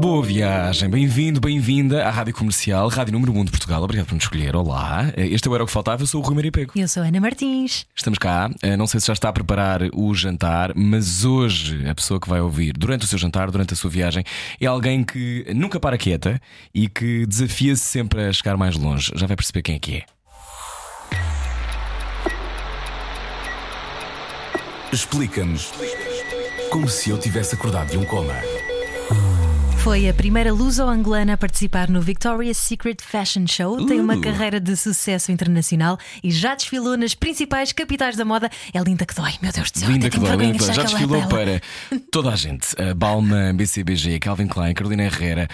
Boa viagem, bem-vindo, bem-vinda à Rádio Comercial, Rádio Número 1 de Portugal. Obrigado por nos escolher. Olá, este é o Era o que Faltava. Eu sou o Rui Maripeco. Eu sou a Ana Martins. Estamos cá. Eh, Não sei se já está a preparar o jantar, mas hoje a pessoa que vai ouvir durante o seu jantar, durante a sua viagem, é alguém que nunca para quieta e que desafia-se sempre a chegar mais longe. Já vai perceber quem é que é. Explica-nos como se eu tivesse acordado de um coma. Foi a primeira luso-angolana a participar no Victoria's Secret Fashion Show. Tem uma Uh. carreira de sucesso internacional e já desfilou nas principais capitais da moda. É linda que dói, meu Deus do céu. Linda que dói, linda que dói. Já é desfilou para toda a gente: a Balma, BCBG, Calvin Klein, Carolina Herrera,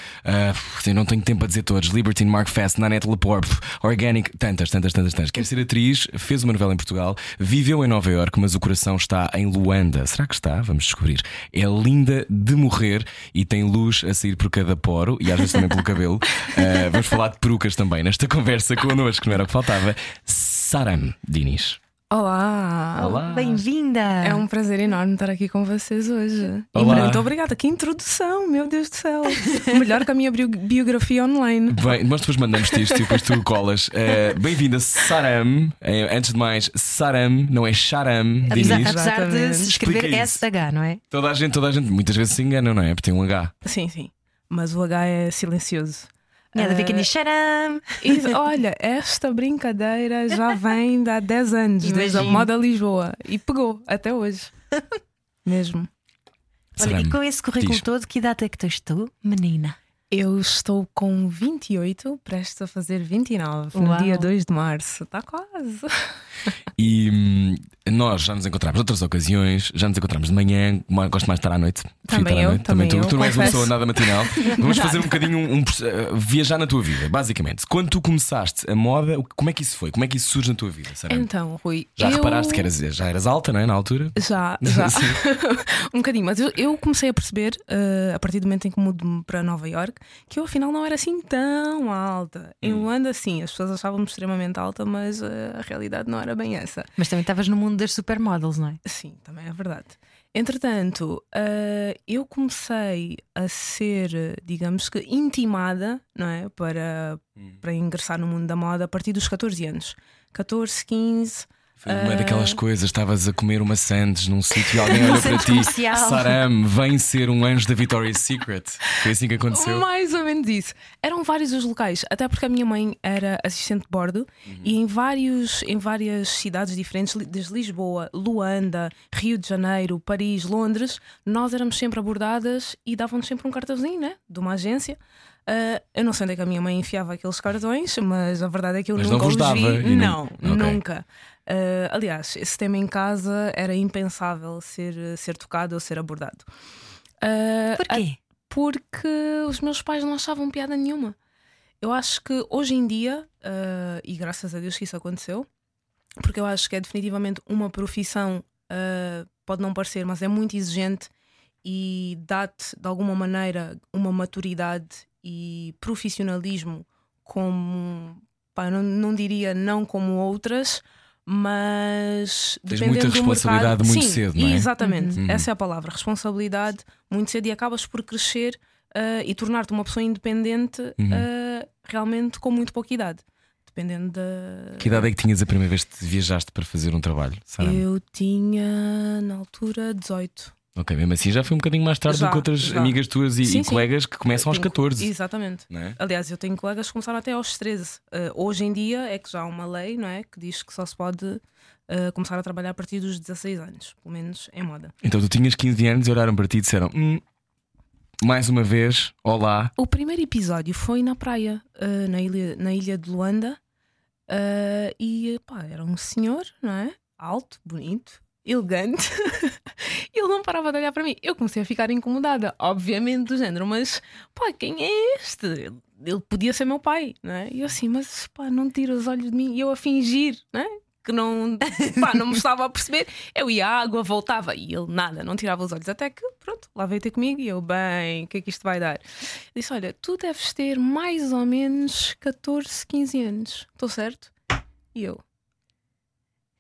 eu não tenho tempo a dizer todos: Libertine, Mark Fest, Nanette Lepore, Organic, tantas, tantas, tantas, tantas. Quer ser atriz, fez uma novela em Portugal, viveu em Nova York, mas o coração está em Luanda. Será que está? Vamos descobrir. É linda de morrer e tem luz a sair por cada poro e às vezes também pelo cabelo. Ah, vamos falar de perucas também nesta conversa connosco, não era o que faltava. Saram Dinis. Olá! Olá. Bem-vinda! É um prazer enorme estar aqui com vocês hoje. E Olá. muito obrigada. Que introdução, meu Deus do céu! Melhor que a minha bio- biografia online. Bem, nós depois mandamos-te isto e depois tu colas. Eh, Bem-vinda, Saram. Eh, antes de mais, Saram, não é Sharam, Apesar, apesar de se escrever. SH, não é? Toda a gente, toda a gente, muitas vezes se engana, não é? Porque tem um H. Sim, sim. Mas o H é silencioso. Nada a ver Ah, quem diz charam. e, olha, esta brincadeira já vem de há 10 anos, desde a Imagino. moda Lisboa. E pegou até hoje. Mesmo. Olha, e com esse currículo diz. todo, que idade é que tens tu, menina? Eu estou com 28, prestes a fazer 29, no Uau. dia 2 de março. Está quase. E hum, nós já nos encontramos noutras ocasiões, já nos encontramos de manhã, ma- gosto mais de estar à noite. Também eu, noite. também tu, eu, tu não és uma pessoa nada matinal. Vamos fazer um bocadinho um, um eh, viajar na tua vida, basicamente. Quando tu começaste a moda, como é que isso foi? Como é que isso surge na tua vida, Saram? Então, Rui. já eu... reparaste que eras, já eras alta, não é? Na altura? Já, já. Um bocadinho, mas eu, eu comecei a perceber, eh, a partir do momento em que mudo-me para Nova York, que eu afinal não era assim tão alta. Em Hum. Luanda, sim, as pessoas achavam-me extremamente alta, mas eh, a realidade não era bem essa. Mas também estavas no mundo das supermodels, não é? Sim, também é verdade. Entretanto, eh, eu comecei a ser, digamos que, intimada não é? para, Hum. para ingressar no mundo da moda a partir dos 14 anos. 14, 15. Foi uma Ah. daquelas coisas, estavas a comer uma sandes num sítio e alguém olhou para ti. comercial. Saram, vem ser um anjo da Victoria's Secret. Foi assim que aconteceu. Mais ou menos isso. Eram vários os locais, até porque a minha mãe era assistente de bordo e em, vários, em várias cidades diferentes, desde Lisboa, Luanda, Rio de Janeiro, Paris, Londres, nós éramos sempre abordadas e davam-nos sempre um cartãozinho, né? De uma agência. Ah, eu não sei onde é que a minha mãe enfiava aqueles cartões, mas a verdade é que eu Mas não nunca vos os dava vi. não- Não, Ok. nunca. Ah, aliás, esse tema em casa era impensável ser, ser tocado ou ser abordado. Ah, Porquê? porque os meus pais não achavam piada nenhuma. Eu acho que hoje em dia, ah, e graças a Deus que isso aconteceu, porque eu acho que é definitivamente uma profissão, pode não parecer, mas é muito exigente e dá-te de alguma maneira uma maturidade e profissionalismo como, pá, não, não diria não como outras, mas Tens muita responsabilidade mercado, muito sim, cedo, não é? Exatamente, Uhum. essa é a palavra, responsabilidade muito cedo e acabas por crescer ah, e tornar-te uma pessoa independente Uhum. ah, realmente com muito pouca idade. Dependendo da. Que idade é que tinhas a primeira vez que viajaste para fazer um trabalho? Saram? Eu tinha na altura 18. Ok, mesmo assim já foi um bocadinho mais tarde do Já, que outras já. amigas tuas e, Sim, e sim. colegas que começam aos Tenho- 14. Exatamente. É? Aliás, eu tenho colegas que começaram até aos 13. Ah, hoje em dia é que já há uma lei, não é? Que diz que só se pode ah, começar a trabalhar a partir dos 16 anos, pelo menos em moda. Então tu tinhas 15 anos e olharam para ti e disseram: hum, mais uma vez, olá. O primeiro episódio foi na praia, ah, na, ilha, na ilha de Luanda, ah, e pá, era um senhor, não é? Alto, bonito, elegante. Ele não parava de olhar para mim. Eu comecei a ficar incomodada, obviamente, do género, mas pá, quem é este? Ele, ele podia ser meu pai, não é? E eu assim, mas pá, não tira os olhos de mim. E eu a fingir, não é? que não, pá, não me estava a perceber. Eu ia à água, voltava e ele nada, não tirava os olhos. Até que, pronto, lá veio ter comigo e eu, bem, o que é que isto vai dar? Disse: Olha, tu deves ter mais ou menos 14, 15 anos, estou certo? E eu.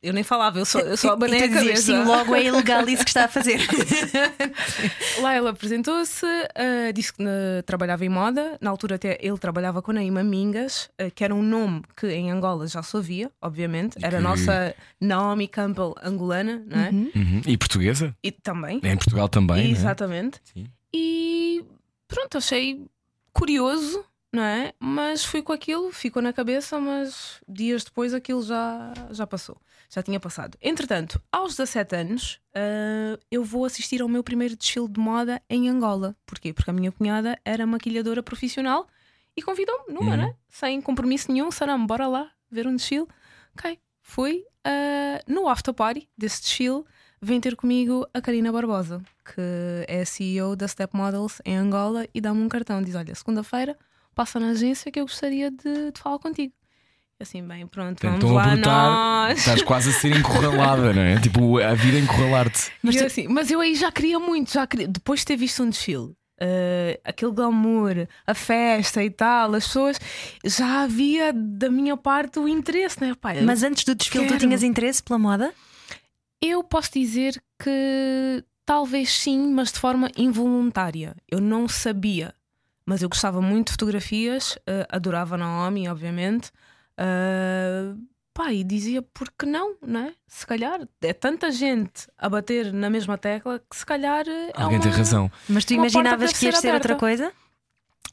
Eu nem falava, eu só, eu e a cabeça. sim, logo é ilegal isso que está a fazer. Lá ele apresentou-se, ah, disse que ah, trabalhava em moda. Na altura, até ele trabalhava com a Naima Mingas, ah, que era um nome que em Angola já se ouvia, obviamente. Era a que- nossa Naomi Campbell angolana, não é? Uhum. E portuguesa? E também. É em Portugal também. não é? Exatamente. Sim. E pronto, achei curioso, não é? Mas fui com aquilo, ficou na cabeça, mas dias depois aquilo já, já passou, já tinha passado. Entretanto, aos 17 anos, ah, eu vou assistir ao meu primeiro desfile de moda em Angola. Porquê? Porque a minha cunhada era maquilhadora profissional e convidou-me numa, Uhum. né? Sem compromisso nenhum, Saram, bora lá ver um desfile. Ok, fui ah, no after party desse desfile. Vem ter comigo a Karina Barbosa, que é CEO da Step Models em Angola, e dá-me um cartão. Diz: Olha, segunda-feira passa na agência que eu gostaria de, de falar contigo. Assim, bem, pronto, Portanto, vamos lá brotar, nós. estás quase a ser encurralada, não é? Tipo, a vida a encurralar-te. Mas, eu, assim, mas eu aí já queria muito, já queria, depois de ter visto um desfile, eh, aquele glamour, a festa e tal, as pessoas, já havia da minha parte o interesse, né? Pai, Mas antes do desfile, tu Quero. tinhas interesse pela moda? Eu posso dizer que talvez sim, mas de forma involuntária. Eu não sabia, mas eu gostava muito de fotografias, eh, adorava Naomi, obviamente. Eh, pá, e dizia por que não, não é? Se calhar é tanta gente a bater na mesma tecla que se calhar eh, é Alguém tem uma- razão. Mas tu imaginavas que ias ser ser outra coisa?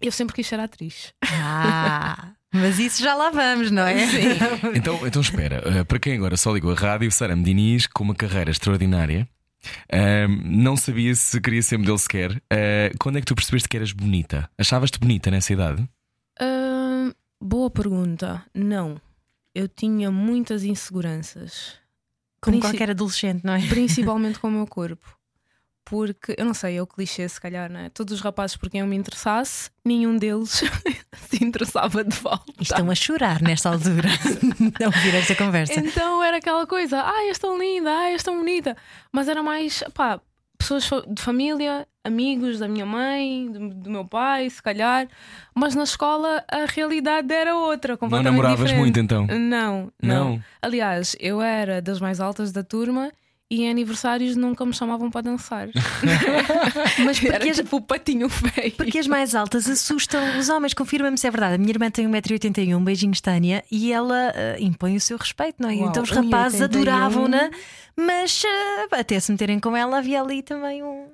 Eu sempre quis ser atriz. Ah, mas isso já lá vamos, não é? Então, então espera, para quem agora só ligou a rádio, Sara Diniz, com uma carreira extraordinária, não sabia se queria ser modelo sequer. Eh, quando é que tu percebeste que eras bonita? Achavas-te bonita nessa idade? Ahn, boa pergunta. Não. Eu tinha muitas inseguranças. Como Princi- qualquer adolescente, não é? Principalmente com o meu corpo. Porque, eu não sei, é o clichê, se calhar, não é? Todos os rapazes por quem eu me interessasse, nenhum deles se interessava de volta. Estão a chorar nesta altura de ouvir esta conversa. Então era aquela coisa, ai, és tão linda, ai, és tão bonita. Mas era mais, pá, pessoas de família, amigos da minha mãe, do, do meu pai, se calhar. Mas na escola a realidade era outra, Não completamente namoravas diferente. muito então? Não, não, Não. Aliás, eu era das mais altas da turma e em aniversários nunca me chamavam para dançar. Mas porque era as, tipo o patinho feio. porque as mais altas assustam os homens, confirma-me se é verdade. A minha irmã tem 1,81m, beijinhos Tânia, e ela eh, impõe o seu respeito, não é? Uau, então os rapazes 1,81. adoravam-na, mas eh, até se meterem com ela havia ali também um.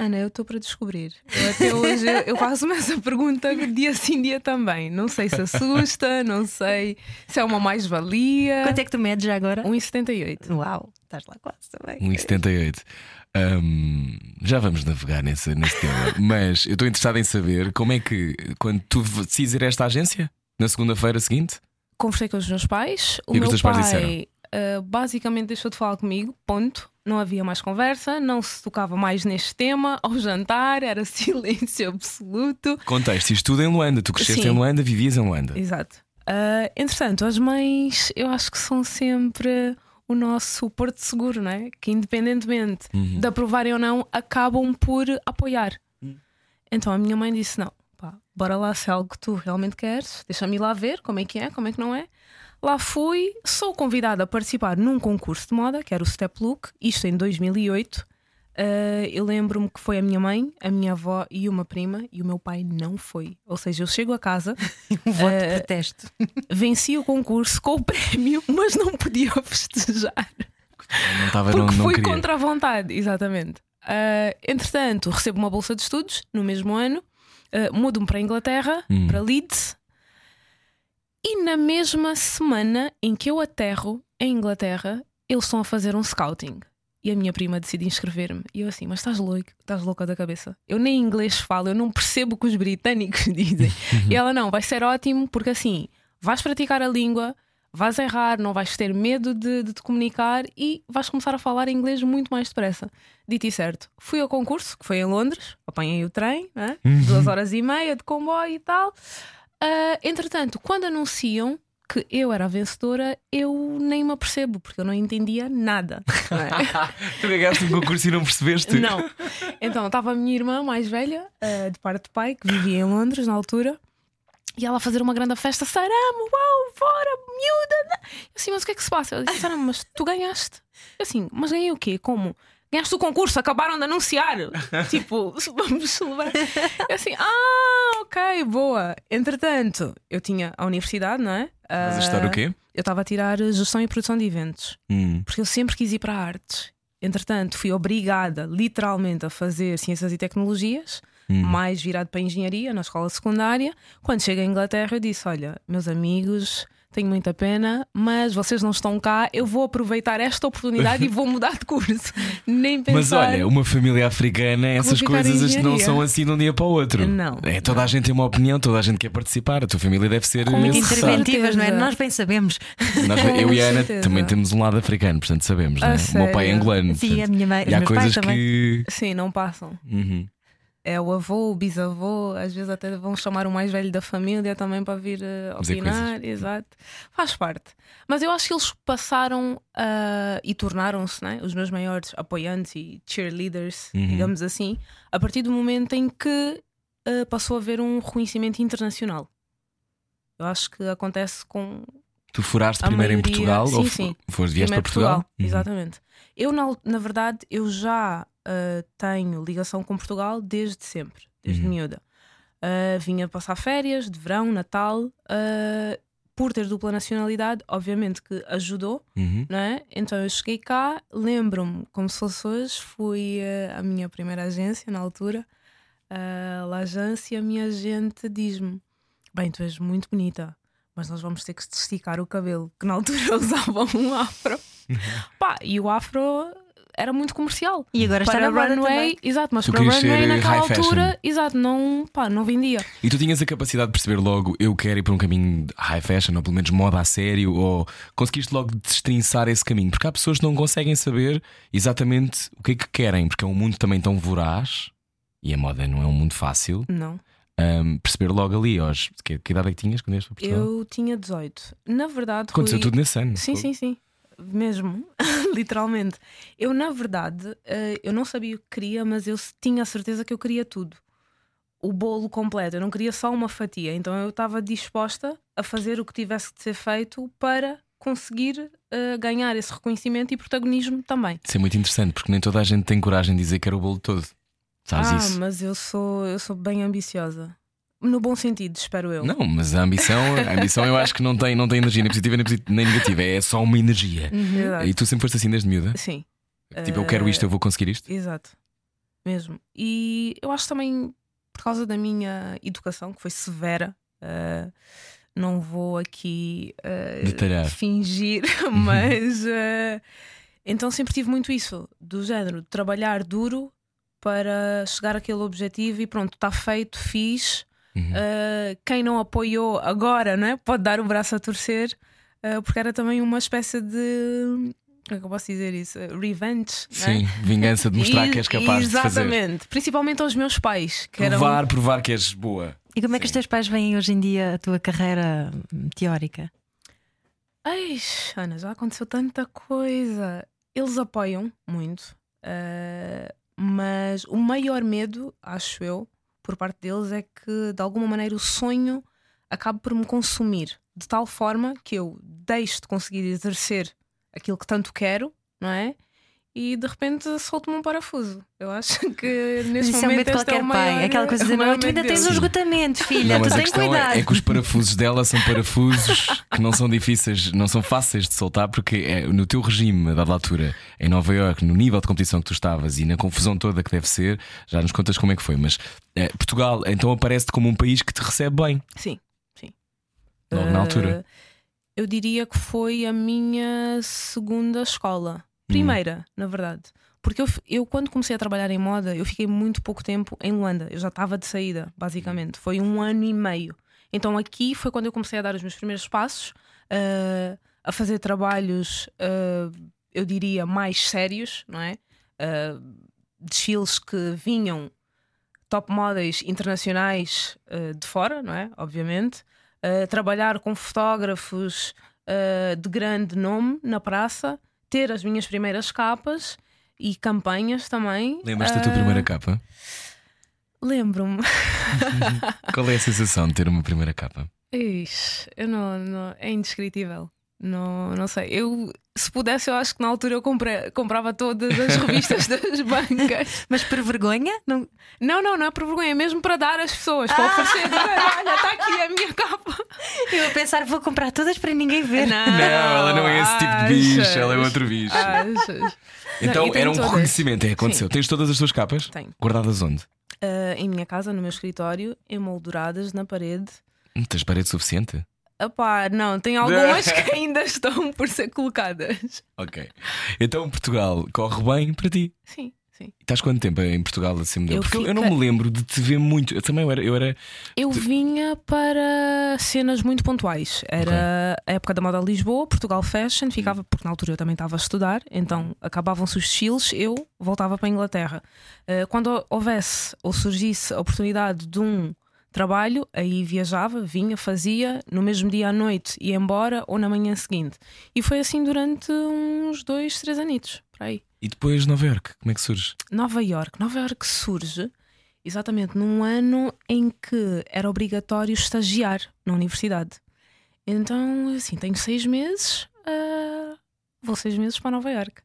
Ana, eu estou para descobrir. Eu até hoje eu, eu faço-me essa pergunta dia sim, dia também. Não sei se assusta, não sei se é uma mais-valia. Quanto é que tu medes já agora? 1,78. Uau, estás lá quase também. 1,78. Hum, já vamos navegar nesse, nesse tema. Mas eu estou interessado em saber como é que, quando tu decides ir a esta agência, na segunda-feira seguinte, Conversei com os meus pais. O E meu os teus pais pai disseram? ah, basicamente deixou de falar comigo. Ponto. Não havia mais conversa, não se tocava mais neste tema. Ao jantar era silêncio absoluto. contexto, isto tudo em Luanda. Tu cresceste Sim. em Luanda, vivias em Luanda. Exato. Ah, entretanto, as mães eu acho que são sempre o nosso porto seguro, não é? Que independentemente Uhum. de aprovarem ou não, acabam por apoiar. Então a minha mãe disse: não, pá, bora lá se é algo que tu realmente queres, deixa-me ir lá ver como é que é, como é que não é. Lá fui, sou convidada a participar num concurso de moda, que era o Step Look, isto em 2008. Ah, eu lembro-me que foi a minha mãe, a minha avó e uma prima, e o meu pai não foi. Ou seja, eu chego a casa, Um voto de Eh, protesto. venci o concurso com o prémio, mas não podia festejar. Não estava, Porque não, não fui queria. contra a vontade, exatamente. Ah, entretanto, recebo uma bolsa de estudos no mesmo ano, ah, mudo-me para a Inglaterra, Hum. para Leeds, e na mesma semana em que eu aterro em Inglaterra, eles estão a fazer um scouting. E a minha prima decide inscrever-me. E eu assim, mas estás louca, estás louca da cabeça. Eu nem inglês falo, eu não percebo o que os britânicos dizem. e ela não, vai ser ótimo, porque assim, vais praticar a língua, vais errar, não vais ter medo de, de te comunicar e vais começar a falar inglês muito mais depressa. Dito e certo, fui ao concurso, que foi em Londres, apanhei o trem, né? duas horas e meia de comboio e tal. Ah, entretanto, quando anunciam, que eu era a vencedora, eu nem me apercebo, porque eu não entendia nada. não é? Tu ganhaste um concurso e não percebeste? Não. Então estava a minha irmã mais velha, eh, de parte de pai, que vivia em Londres na altura, e ela a fazer uma grande festa, Sarama, uau, fora, miúda. Eu assim, mas o que é que se passa? Ela disse, Sarama, mas tu ganhaste. Eu assim, mas ganhei o quê? Como? Ganhaste o concurso, acabaram de anunciar. tipo, vamos celebrar. Eu assim, ah, ok, boa. Entretanto, eu tinha a universidade, não é? Mas a Ah, história o quê? Eu estava a tirar gestão e produção de eventos Hum. porque eu sempre quis ir para artes. Entretanto, fui obrigada, literalmente, a fazer ciências e tecnologias, Hum. mais virado para a engenharia na escola secundária. Quando cheguei à Inglaterra, eu disse: Olha, meus amigos, tenho muita pena, mas vocês não estão cá, eu vou aproveitar esta oportunidade e vou mudar de curso. Nem pensar. Mas olha, uma família africana, essas coisas não são assim de um dia para o outro. Não. É, toda a gente tem uma opinião, toda a gente quer participar. A tua família deve ser. Com muita esse saco. Interventivas, não é? Nós bem sabemos. Nós, eu e a Ana certeza. também temos um lado africano, portanto sabemos. Não é? O meu pai é angolano. Sim, portanto, a minha mãe, e há coisas também. que. Sim, não passam. Uhum. É o avô, o bisavô, às vezes até vão chamar o mais velho da família também para vir Dizer opinar, exato. Faz parte. Mas eu acho que eles passaram ah, e tornaram-se né, os meus maiores apoiantes e cheerleaders, Uhum. digamos assim, a partir do momento em que ah, passou a haver um reconhecimento internacional. Eu acho que acontece com Tu furaste primeiro em maioria- Portugal sim, ou sim. foste, vieste para Primeiro Portugal? Uhum. Exatamente. Eu, na, na verdade, eu já ah, tenho ligação com Portugal desde sempre, desde Uhum. miúda. Ah, vinha passar férias de verão, Natal. ah, por ter dupla nacionalidade, obviamente que ajudou, Uhum. não é? Então eu cheguei cá, lembro-me como se fosse hoje, fui ah, à minha primeira agência na altura, a agência, e a minha agente diz-me: Bem, tu és muito bonita, mas nós vamos ter que te esticar o cabelo, que na altura eu usava um afro. Pá, e o afro era muito comercial. E agora está para na moda runway, também. exato, mas Tu para runway naquela high fashion. altura, exato, não, pá, não vendia. E tu tinhas a capacidade de perceber logo, eu quero ir para um caminho de high fashion, ou pelo menos moda a sério, ou conseguiste logo destrinçar esse caminho? Porque há pessoas que não conseguem saber exatamente o que é que querem, porque é um mundo também tão voraz, e a moda não é um mundo fácil. Não. Ahm, perceber logo ali, aos, que, que idade é que tinhas quando vieste para Portugal? Eu tinha 18. Na verdade, Aconteceu Rui- tudo nesse ano. Sim, sim, sim. Mesmo, literalmente. Eu, na verdade, eh, eu não sabia o que queria, mas eu tinha a certeza que eu queria tudo. O bolo completo. Eu não queria só uma fatia. Então eu estava disposta a fazer o que tivesse de ser feito para conseguir eh, ganhar esse reconhecimento e protagonismo também. Isso é muito interessante, porque nem toda a gente tem coragem de dizer que era o bolo todo. Sabes ah, isso? mas eu sou, eu sou bem ambiciosa. No bom sentido, espero eu. Não, mas a ambição, a ambição eu acho que não tem, não tem energia nem positiva nem, negativa, é só uma energia. Verdade. E tu sempre foste assim desde miúda? Sim. Tipo, eu quero isto, eu vou conseguir isto? Exato, mesmo. E eu acho também por causa da minha educação, que foi severa, eh, não vou aqui Detalhar. fingir, mas eh, então sempre tive muito isso, do género, trabalhar duro para chegar àquele objetivo e pronto, está feito, fiz. Uhum. Uh, quem não apoiou agora né, pode dar o braço a torcer, uh, porque era também uma espécie de. Como é que eu posso dizer isso? Revenge. Sim, né? vingança de mostrar E- que és capaz de fazer. Exatamente. Principalmente aos meus pais, que eram. Provar, provar que és boa. E como é que os Sim. teus pais veem hoje em dia a tua carreira teórica? Ai, Ana, já aconteceu tanta coisa. Eles apoiam muito, uh, mas o maior medo, acho eu, por parte deles é que de alguma maneira o sonho acabe por me consumir de tal forma que eu deixe de conseguir exercer aquilo que tanto quero, não é? E de repente solto-me um parafuso. Eu acho que neste isso é um momento de este é qualquer pai. Aquela coisa de não, tu ainda tens um esgotamento, filha, não, mas tu a tens questão cuidado. é, é que os parafusos dela são parafusos que não são difíceis, não são fáceis de soltar, porque é, no teu regime, a dada altura, em Nova York, no nível de competição que tu estavas e na confusão toda que deve ser, já nos contas como é que foi. Mas eh, Portugal então aparece-te como um país que te recebe bem, Sim, sim. logo na Eh, altura. Eu diria que foi a minha segunda escola. Hum. Primeira, na verdade. Porque eu, eu, quando comecei a trabalhar em moda, eu fiquei muito pouco tempo em Luanda. Eu já estava de saída, basicamente. Foi um ano e meio. Então aqui foi quando eu comecei a dar os meus primeiros passos, eh, a fazer trabalhos, eh, eu diria, mais sérios, não é? Eh, desfiles que vinham top models internacionais de fora, não é? Obviamente. uh, trabalhar com fotógrafos uh, de grande nome na praça, ter as minhas primeiras capas e campanhas também. Lembras-te da tua primeira capa? Lembro-me. Qual é a sensação de ter uma primeira capa? Ixi, eu não, não, é indescritível. Não, não sei. Eu, se pudesse, eu acho que na altura eu comprei, comprava todas as revistas das bancas. Mas por vergonha? Não, não, não, não é por vergonha, é mesmo para dar às pessoas, para ah! oferecer. Olha, está aqui a minha capa. Eu a pensar, vou comprar todas para ninguém ver. Não, não ela não é esse tipo de bicho, ela é outro bicho. Achas. Então não, era um todas. reconhecimento, é, aconteceu. Sim. Tens todas as tuas capas? Tenho. Guardadas onde? Uh, em minha casa, no meu escritório, emolduradas na parede. Não tens parede suficiente? Epá, não, tem algumas que ainda estão por ser colocadas. Ok. Então Portugal corre bem para ti? Sim. Sim. Estás quanto tempo em Portugal assim Eu Porque fica... eu não me lembro de te ver muito. Eu também eu era. Eu, era... eu vinha para cenas muito pontuais. Era okay. a época da moda Lisboa, Portugal Fashion, ficava, porque na altura eu também estava a estudar, então acabavam-se os desfiles, eu voltava para a Inglaterra. Eh, quando houvesse ou surgisse a oportunidade de um trabalho, aí viajava, vinha, fazia, no mesmo dia à noite ia embora ou na manhã seguinte. E foi assim durante uns dois, três anitos, por aí. E depois Nova York, como é que surge? Nova York, Nova York surge exatamente num ano em que era obrigatório estagiar na universidade. Então, assim, tenho seis meses, uh, vou seis meses para Nova York.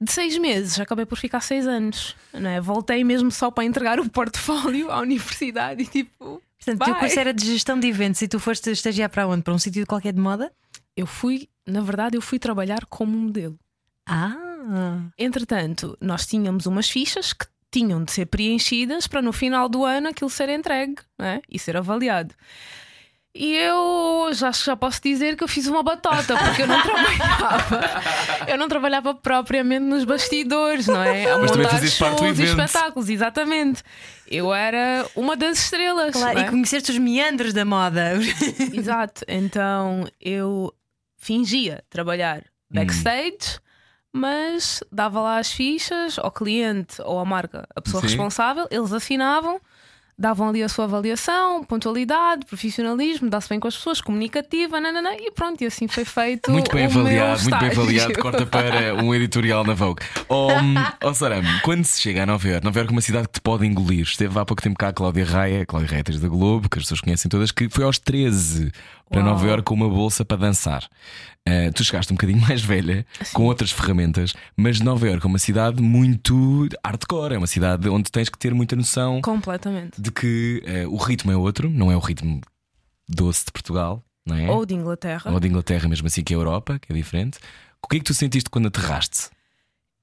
De seis meses, acabei por ficar seis anos. Não é? Voltei mesmo só para entregar o portfólio à universidade e tipo. Portanto, o teu curso era de gestão de eventos e tu foste estagiar para onde? Para um sítio qualquer de moda? Eu fui, na verdade, eu fui trabalhar como modelo. Ah! Entretanto, nós tínhamos umas fichas que tinham de ser preenchidas para no final do ano aquilo ser entregue é? e ser avaliado. E eu já, já posso dizer que eu fiz uma batota, porque eu não trabalhava. eu não trabalhava propriamente nos bastidores, não é? A Mas também fazias parte do evento. espetáculos, exatamente. Eu era uma das estrelas. Claro, é? e conheceste os meandros da moda. Exato. Então eu fingia trabalhar backstage. Hum mas dava lá as fichas ao cliente ou à marca, a pessoa Sim. responsável, eles assinavam davam ali a sua avaliação, pontualidade, profissionalismo, dá-se bem com as pessoas, comunicativa, nanana, e pronto, e assim foi feito. Muito bem avaliado, muito bem avaliado. Corta para um editorial na Vogue. Oh, oh Saram, quando se chega a Nova Iorque, Nova Iorque é uma cidade que te pode engolir. Esteve há pouco tempo cá a Cláudia Raia, Cláudia Raia da Globo, que as pessoas conhecem todas, que foi aos 13 para Uau. Nova Iorque com uma bolsa para dançar. Uh, tu chegaste um bocadinho mais velha, Sim. com outras ferramentas, mas Nova Iorque é uma cidade muito hardcore, é uma cidade onde tens que ter muita noção Completamente. de que uh, o ritmo é outro, não é o ritmo doce de Portugal, não é? Ou de Inglaterra. Ou de Inglaterra, mesmo assim que a Europa, que é diferente. O que é que tu sentiste quando aterraste?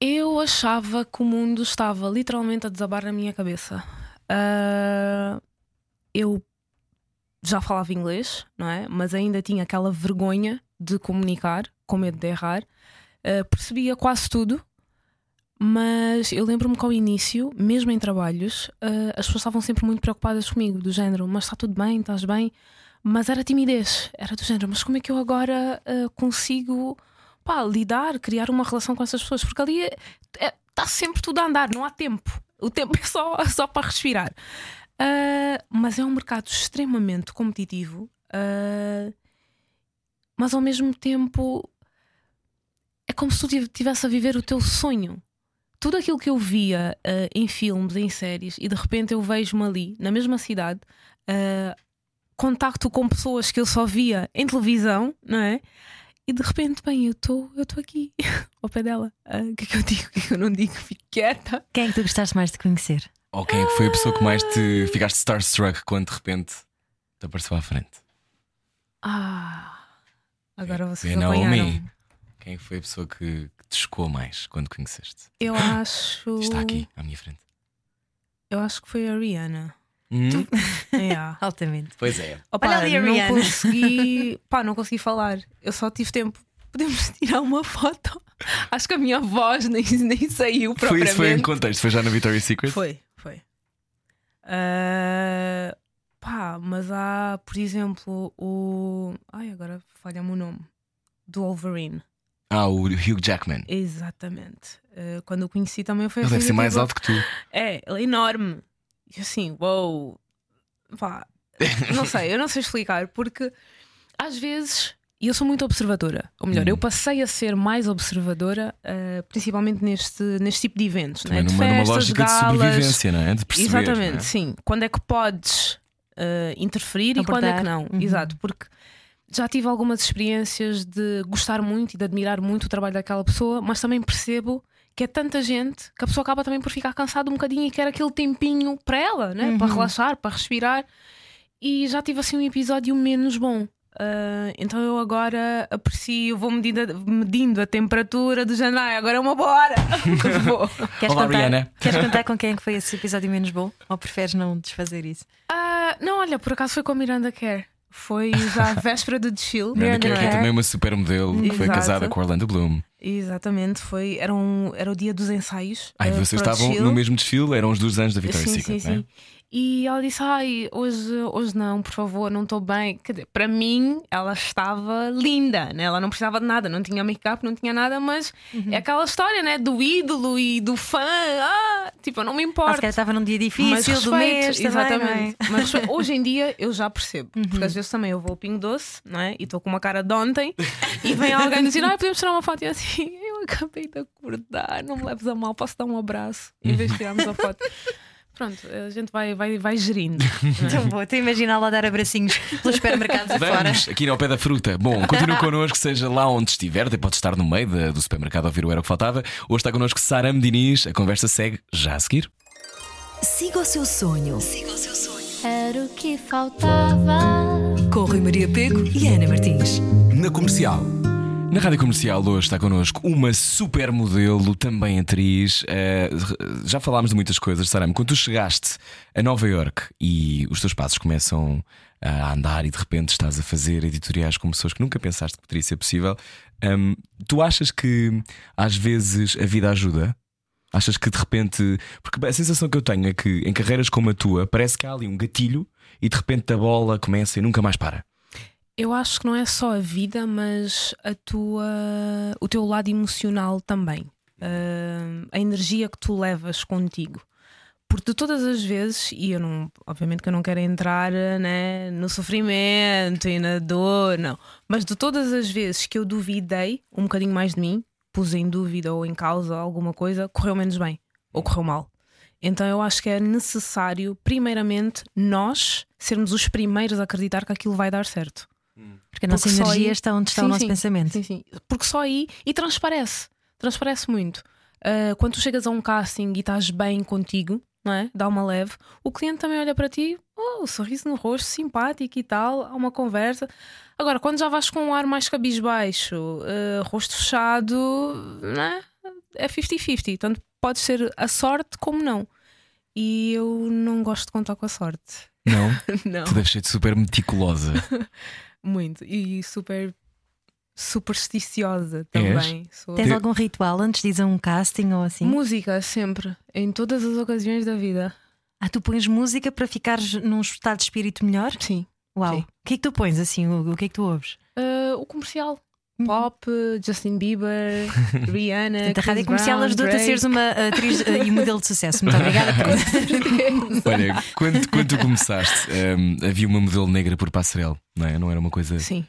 Eu achava que o mundo estava literalmente a desabar na minha cabeça. Uh, eu já falava inglês, não é? Mas ainda tinha aquela vergonha de comunicar, com medo de errar. Uh, percebia quase tudo, mas eu lembro-me que ao início, mesmo em trabalhos, uh, as pessoas estavam sempre muito preocupadas comigo, do género, mas está tudo bem, estás bem. Mas era timidez, era do género, mas como é que eu agora uh, consigo pá, lidar, criar uma relação com essas pessoas? Porque ali está é, é, sempre tudo a andar, não há tempo. O tempo é só, só para respirar. Uh, mas é um mercado extremamente competitivo, uh, mas ao mesmo tempo é como se tu estivesse a viver o teu sonho. Tudo aquilo que eu via uh, em filmes, em séries, e de repente eu vejo-me ali, na mesma cidade, contacto com pessoas que eu só via em televisão, não é? E de repente, bem, eu estou eu aqui, ao pé dela. O que é que eu digo? O que é que eu não digo? Fico quieta. Quem é que tu gostaste mais de conhecer? Ou quem é que foi a pessoa que mais te ficaste starstruck quando de repente te apareceu à frente? Ah, agora vocês é Naomi. Quem é foi a pessoa que, te chocou mais quando conheceste? Eu acho. Está aqui à minha frente. Eu acho que foi a Rihanna. Hum? yeah. Altamente. Pois é. Opa, Olha ali a não Rihanna. consegui, pá, não consegui falar. Eu só tive tempo. Podemos tirar uma foto. Acho que a minha voz nem, nem saiu propriamente. Foi isso, foi em contexto, foi já na Victoria's Secret? Foi. Uh, pá, mas há, por exemplo, o. Ai, agora falha-me o nome. Do Wolverine. Ah, o Hugh Jackman. Exatamente. Uh, quando o conheci também foi Ele deve ser mais alto que tu. É, ele é enorme. E assim, uou. Wow, pá, não sei, eu não sei explicar, porque às vezes. E eu sou muito observadora, ou melhor, Hum. eu passei a ser mais observadora, uh, principalmente neste, neste tipo de eventos, Também né? de numa, numa festas, lógica de galas. sobrevivência, não é? De perceber. Exatamente, não é? sim. Quando é que podes uh, interferir e quando é que não. Uhum. Exato, porque já tive algumas experiências de gostar muito e de admirar muito o trabalho daquela pessoa, mas também percebo que é tanta gente que a pessoa acaba também por ficar cansada um bocadinho e quer aquele tempinho para ela, né? para relaxar, para respirar. E já tive assim um episódio menos bom. Uh, então eu agora aprecio, vou medida- medindo a temperatura do "Ai, agora é uma boa hora. Vou. Queres Olá, contar, Rihanna. queres contar com quem é foi esse episódio menos bom? Ou preferes não desfazer isso? Ah, não, olha, por acaso foi com a Miranda Kerr. Foi já a véspera do desfile. Miranda Kerr, que é Kerr. também uma supermodelo, que foi casada com Orlando Bloom. Exatamente, foi, era, um, era o dia dos ensaios. Ai, eh, vocês estavam no mesmo desfile, eram os dos anos da Victoria's Sim, Secret, sim, não é? sim. E ela disse: Ai, hoje, hoje não, por favor, não estou bem. Quer dizer, para mim, ela estava linda, né? ela não precisava de nada, não tinha make-up, não tinha nada, mas é aquela história né? do ídolo e do fã. Ah, tipo, eu não me importo. calhar estava num dia Mas difícil do respeito, mês. também, não é? exatamente. Mas hoje em dia eu já percebo. Porque às vezes também eu vou ao Pingo Doce, não é? E estou com uma cara de ontem e vem alguém dizer: Ah, podemos tirar uma foto. E eu assim, eu acabei de acordar, não me leves a mal, posso dar um abraço em vez de tirarmos a foto. Pronto, a gente vai, vai, vai gerindo. Tão bom, estou a imaginar lá dar abracinhos pelos supermercados afora. Vamos, aqui ao pé da fruta. Bom, continue connosco, seja lá onde estiver, até pode estar no meio da- do supermercado a ouvir o Era o que Faltava. Hoje está connosco Sara Diniz, a conversa segue já a seguir. Siga o seu sonho. Era o que faltava. Com Rui Maria Pego e Ana Martins. Na comercial. Na rádio comercial hoje está connosco uma supermodelo, também atriz. Eh, já falámos de muitas coisas, Sarame. Quando tu chegaste a Nova York e os teus passos começam a andar e de repente estás a fazer editoriais com pessoas que nunca pensaste que poderia ser possível, hum, tu achas que às vezes a vida ajuda? Achas que de repente. Porque a sensação que eu tenho é que em carreiras como a tua parece que há ali um gatilho e de repente a bola começa e nunca mais para. Eu acho que não é só a vida, mas a tua, o teu lado emocional também. Ah, a energia que tu levas contigo. Porque de todas as vezes, e eu não, obviamente que eu não quero entrar né, no sofrimento e na dor, não, mas de todas as vezes que eu duvidei um bocadinho mais de mim, pus em dúvida ou em causa alguma coisa, correu menos bem ou correu mal. Então eu acho que é necessário, primeiramente, nós sermos os primeiros a acreditar que aquilo vai dar certo. Porque a nossa Porque só energia aí- está onde está Sim, o nosso sim. pensamento. Sim, sim. Porque só aí. E transparece. Transparece muito. Ah, quando tu chegas a um casting e estás bem contigo, não é? Dá uma leve, o cliente também olha para ti, oh, sorriso no rosto, simpático e tal, há uma conversa. Agora, quando já vais com um ar mais cabisbaixo, ah, rosto fechado, não é? É 50-50. Tanto pode ser a sorte como não. E eu não gosto de contar com a sorte. Não? não. Tu deves ser super meticulosa. Muito. E super supersticiosa também. Sou- Tens algum ritual antes de ir a um casting ou assim? Música, sempre. Em todas as ocasiões da vida. Ah, tu pões música para ficares num estado de espírito melhor? Sim. Uau. Sim. O que é que tu pões assim? O, o que é que tu ouves? Ah, o comercial. Pop, Justin Bieber, Rihanna. Portanto, a rádio comercial ajuda-te a seres uma atriz eh, e modelo de sucesso. Muito obrigada por isso. Olha, quando, quando tu começaste, hum, havia uma modelo negra por passarela, não é? Não era uma coisa Sim.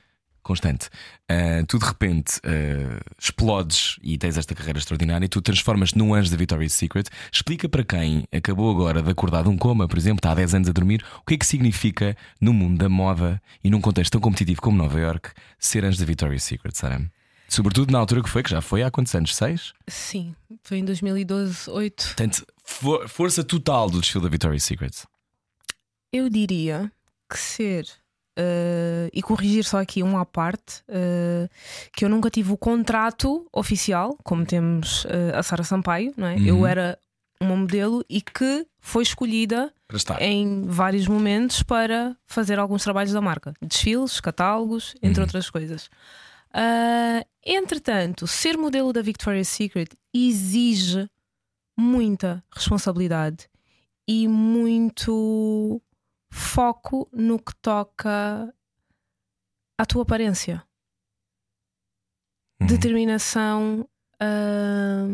Constante. Ah, tu de repente ah, explodes e tens esta carreira extraordinária e tu transformas-te num anjo da Victoria's Secret. Explica para quem acabou agora de acordar de um coma, por exemplo, está há 10 anos a dormir, o que é que significa no mundo da moda e num contexto tão competitivo como Nova York ser anjo da Victoria's Secret, Sarah? Sobretudo na altura que foi, que já foi há quantos anos? Seis? Sim. Foi em 2012, 8. Portanto, for- força total do desfile da Victoria's Secret. Eu diria que ser. Eh, e corrigir só aqui um à parte, eh, que eu nunca tive o contrato oficial, como temos eh, a Sara Sampaio, não é? Uhum. Eu era uma modelo e que foi escolhida em vários momentos para fazer alguns trabalhos da marca, desfiles, catálogos, entre Uhum. outras coisas. Entretanto, ser modelo da Victoria's Secret exige muita responsabilidade e muito foco no que toca à tua aparência, Uhum. determinação. ah,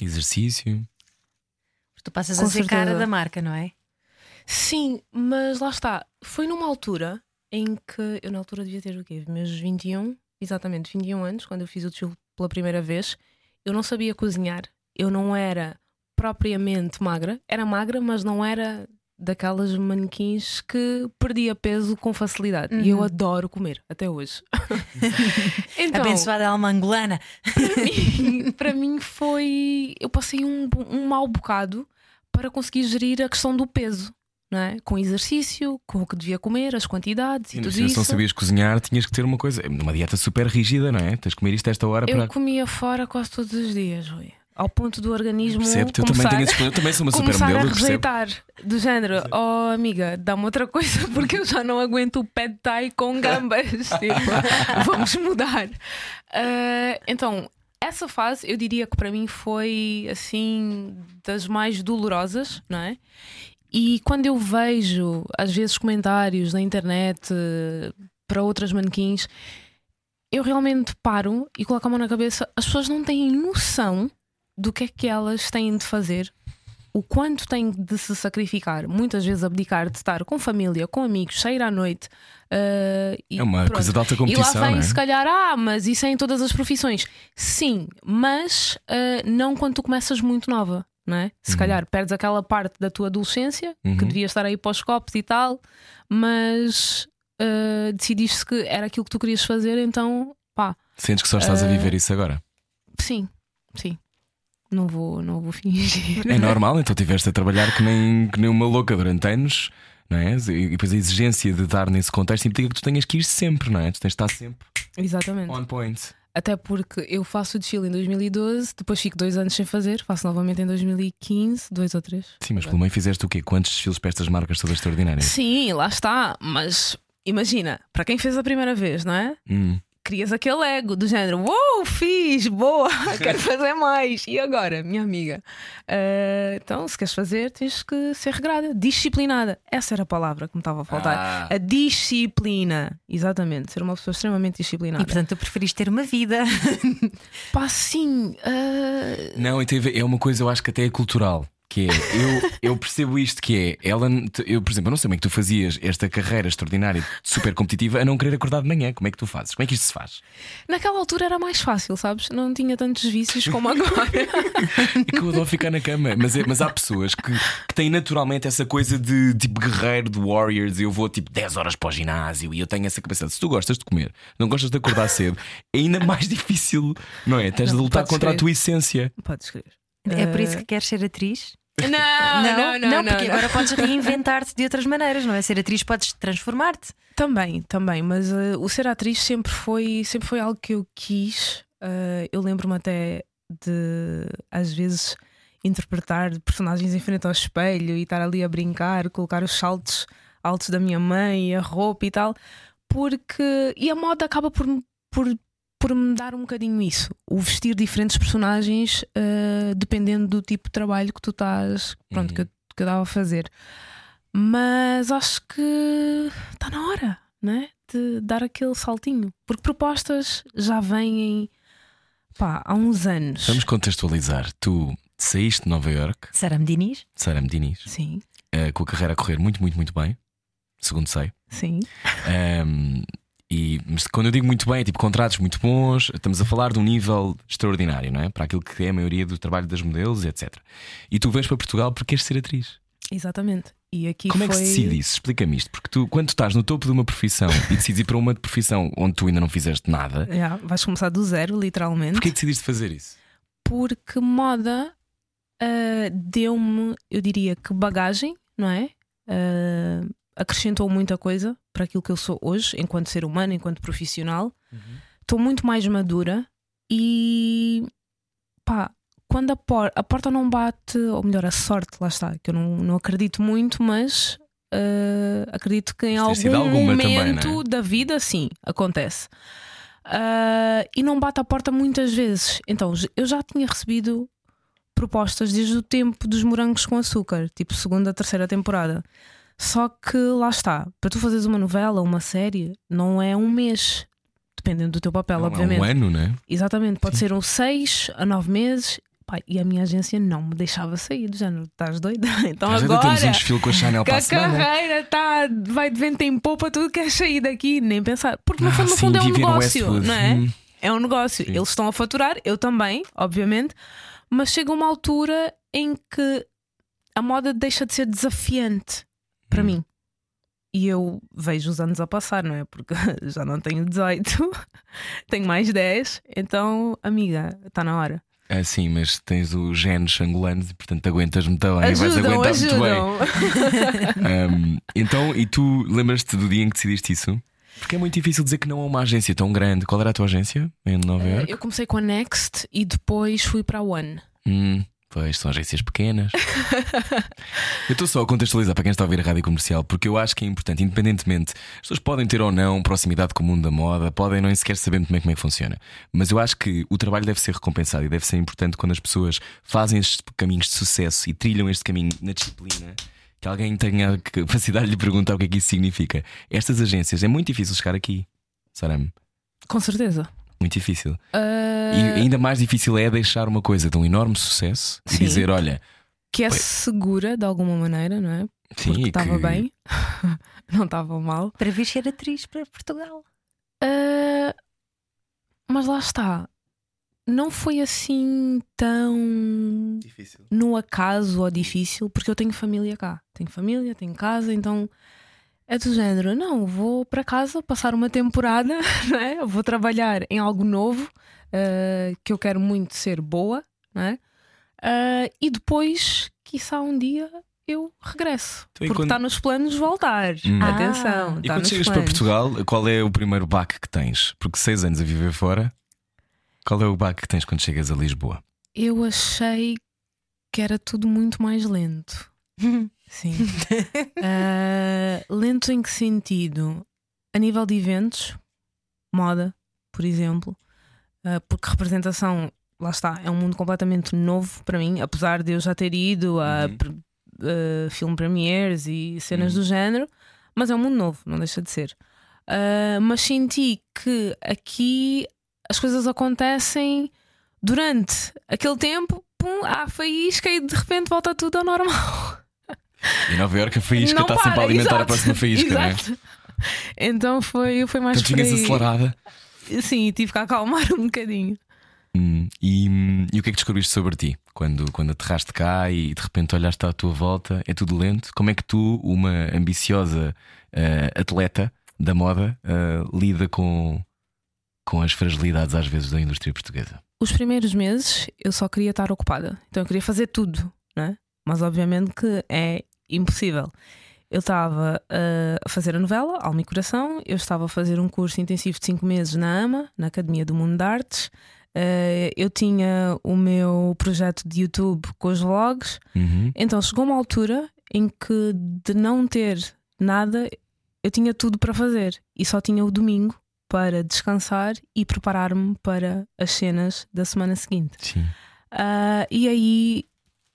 Exercício. Tu passas Com a ser cara da marca, não é? Sim, mas lá está. Foi numa altura em que eu, na altura, devia ter o quê? Meus 21, exatamente, 21 anos, quando eu fiz o desfile pela primeira vez. Eu não sabia cozinhar, eu não era propriamente magra, era magra, mas não era daquelas manequins que perdia peso com facilidade. E eu adoro comer, até hoje. então, Abençoada alma angolana. para mim, para mim foi. Eu passei um, um mau bocado para conseguir gerir a questão do peso. Não é? Com exercício, com o que devia comer, as quantidades e, E tudo se não isso. sabias cozinhar, tinhas que ter uma coisa, uma dieta super rígida, não é? Tens de comer isto esta hora Eu para. comia fora quase todos os dias, Rui. Ao ponto do organismo. Percebe-te? Eu também começar, tenho esse. Eu também sou uma começar modelo, a percebo. rejeitar. Do género, oh amiga, dá-me outra coisa porque eu já não aguento o pad thai com gambas. tipo, vamos mudar. Ah, então, essa fase eu diria que para mim foi assim das mais dolorosas, não é? E quando eu vejo, às vezes, comentários na internet para outras manequins, eu realmente paro e coloco a mão na cabeça. As pessoas não têm noção do que é que elas têm de fazer, o quanto têm de se sacrificar, muitas vezes abdicar de estar com família, com amigos, sair à noite. e É uma pronto. coisa de alta E lá competição, vem, é? se calhar, ah, mas isso é em todas as profissões. Sim, mas eh, não quando tu começas muito nova, não é? Se calhar perdes aquela parte da tua adolescência, que Uhum. devia estar aí para os copos e tal, mas eh, decidiste que era aquilo que tu querias fazer, então pá, Sentes que só estás a viver isso agora. sim, sim. Não vou, não vou fingir. É normal, então tiveste a trabalhar que nem, que nem uma louca durante anos, não é? E depois a exigência de dar nesse contexto implica que tu tenhas que ir sempre, não é? Tu tens de estar sempre Exatamente. on point. Até porque eu faço o desfile em 2012, depois fico dois anos sem fazer, faço novamente em 2015, dois ou três. Sim, mas pelo meio fizeste o quê? Quantos desfiles para estas marcas todas extraordinárias? Sim, lá está, mas imagina, para quem fez a primeira vez, não é? Hum. Crias aquele ego do género, uou, fiz, boa, quero fazer mais. E agora, minha amiga? Ah, então, se queres fazer, tens que ser regrada, disciplinada. Essa era a palavra que me estava a faltar. Ah. A disciplina, exatamente, ser uma pessoa extremamente disciplinada. E portanto, tu preferiste ter uma vida. Pá, sim, ah, Não, e tem a ver- é uma coisa, eu acho que até é cultural. Que é, eu, eu percebo isto que é, ela, eu, por exemplo, eu não sei como é que tu fazias esta carreira extraordinária, super competitiva, a não querer acordar de manhã. Como é que tu fazes? Como é que isto se faz? naquela altura era mais fácil, sabes? Não tinha tantos vícios como agora. É que eu adoro ficar na cama, mas, é- mas há pessoas que, que têm naturalmente essa coisa de tipo guerreiro de Warriors. Eu vou tipo 10 horas para o ginásio e eu tenho essa cabeça. Se tu gostas de comer, não gostas de acordar cedo, é ainda mais difícil, não é? Tens de Não, lutar podes contra a crer. tua essência. Podes escrever. É por isso que queres ser atriz? Não, não, não, não, porque não. agora podes reinventar-te de outras maneiras, não é? Ser atriz podes transformar-te. Também, também, mas uh, o ser atriz sempre foi, sempre foi algo que eu quis. Uh, eu lembro-me até de, às vezes, interpretar personagens em frente ao espelho e estar ali a brincar, colocar os saltos altos da minha mãe, a roupa e tal, porque. E a moda acaba por, por, por me dar um bocadinho isso. O vestir diferentes personagens uh, dependendo do tipo de trabalho que tu estás. Pronto, Uhum. que, eu, que eu dava a fazer. Mas acho que está na hora, né? De dar aquele saltinho. Porque propostas já vêm pá, há uns anos. Vamos contextualizar. Tu saíste de Nova York, Sara Diniz? Sara Diniz, Sim, eh, com a carreira a correr muito, muito, muito bem, segundo sei. sim. Ahm, e, mas quando eu digo muito bem, é tipo contratos muito bons, estamos a falar de um nível extraordinário, não é? Para aquilo que é a maioria do trabalho das modelos, etc. E tu vens para Portugal porque queres ser atriz. Exatamente. E aqui Como é que foi... se decide isso? Explica-me isto. Porque tu, quando tu estás no topo de uma profissão e decides ir para uma profissão onde tu ainda não fizeste nada, Já, vais começar do zero, literalmente. porquê que decidiste fazer isso? Porque moda ah, deu-me, eu diria que bagagem, não é? Ah, acrescentou muita coisa para aquilo que eu sou hoje, enquanto ser humano, enquanto profissional. Estou muito mais madura e pá, quando a, por- a porta não bate, ou melhor, a sorte, lá está, que eu não, não acredito muito, mas ah, acredito que em Mas algum também, momento não é? da vida, sim, acontece. Ah, e não bate a porta muitas vezes. Então, eu já tinha recebido propostas desde o tempo dos morangos com açúcar, tipo segunda, terceira temporada. Só que lá está, para tu fazeres uma novela, uma série, não é um mês, dependendo do teu papel, Não, obviamente. É um ano, não é? Exatamente, pode ser uns 6 a 9 meses, Pá, e a minha agência não me deixava sair do género, estás doida? Então vezes agora temos um desfile com a Chanel que a carreira tá, vai de vento em popa, tudo quer sair daqui, nem pensar. Porque no Ah, fundo, no sim, fundo é um negócio, Westwood. não é? Hum. É um negócio. Eles estão a faturar, eu também, obviamente, mas chega uma altura em que a moda deixa de ser desafiante para Hum. mim. E eu vejo os anos a passar, não é? Porque já não tenho 18, tenho mais 10, então, amiga, está na hora. Ah, sim, mas tens os genes angolanos e portanto aguentas muito bem, vais ajudam, aguentar ajudam. muito bem. Um, então, e tu lembras-te do dia em que decidiste isso? Porque é muito difícil dizer que não há uma agência tão grande. Qual era a tua agência em Nova York? Eu comecei com a Next e depois fui para a One. Hum, pois, são agências pequenas. eu estou só a contextualizar para quem está a ouvir a rádio comercial, porque eu acho que é importante, independentemente, as pessoas podem ter ou não proximidade com o mundo da moda, podem não sequer saber muito bem como é que funciona. Mas eu acho que o trabalho deve ser recompensado e deve ser importante quando as pessoas fazem estes caminhos de sucesso e trilham este caminho na disciplina. Que alguém tenha a capacidade de lhe perguntar o que é que isso significa. Estas agências é muito difícil chegar aqui, Saram? Com certeza. Muito difícil. Ah, E ainda mais difícil é deixar uma coisa de um enorme sucesso e Sim. dizer: olha, que é segura de alguma maneira, não é? sim, Porque e estava que- bem, não estava mal. Para vir ser atriz para Portugal. Ah, mas lá está. Não foi assim tão no acaso ou difícil, porque eu tenho família cá. Tenho família, tenho casa, então é do género. Não, vou para casa passar uma temporada, não é? vou trabalhar em algo novo ah, que eu quero muito ser boa, não é? Ah, e depois, quiçá um dia, eu regresso. Então, porque quando- está nos planos voltar. Hum. Atenção. E tá quando nos chegas para planos. Portugal, qual é o primeiro baque que tens? Porque seis anos a viver fora, qual é o baque que tens quando chegas a Lisboa? Eu achei que era tudo muito mais lento. Sim. Ah, lento em que sentido? A nível de eventos, moda, por exemplo, Ah, porque representação, lá está, é um mundo completamente novo para mim, apesar de eu já ter ido a Uhum. pre- ah, film premieres e cenas Uhum. do género, mas é um mundo novo, não deixa de ser. Ah, mas senti que aqui as coisas acontecem durante aquele tempo, pum, há faísca e de repente volta tudo ao normal. Em Nova Iorque a faísca Não está sempre a alimentar a exato, próxima faísca, não é? exato. Então foi, foi mais Então por aí. acelerada. Sim, tive que acalmar um bocadinho. Hum, e, e o que é que descobriste sobre ti quando, quando aterraste cá e de repente olhaste à tua volta? É tudo lento? Como é que tu, uma ambiciosa eh, atleta da moda, eh, lida com, com as fragilidades às vezes da indústria portuguesa? Os primeiros meses eu só queria estar ocupada, então eu queria fazer tudo, né? mas obviamente que é impossível. Eu estava uh, a fazer a novela, Alma e Coração, eu estava a fazer um curso intensivo de 5 meses na AMA, na Academia do Mundo de Artes. Uh, eu tinha o meu projeto de YouTube com os vlogs, Uhum. então chegou uma altura em que de não ter nada, eu tinha tudo para fazer e só tinha o domingo para descansar e preparar-me para as cenas da semana seguinte. Sim. Ah, e aí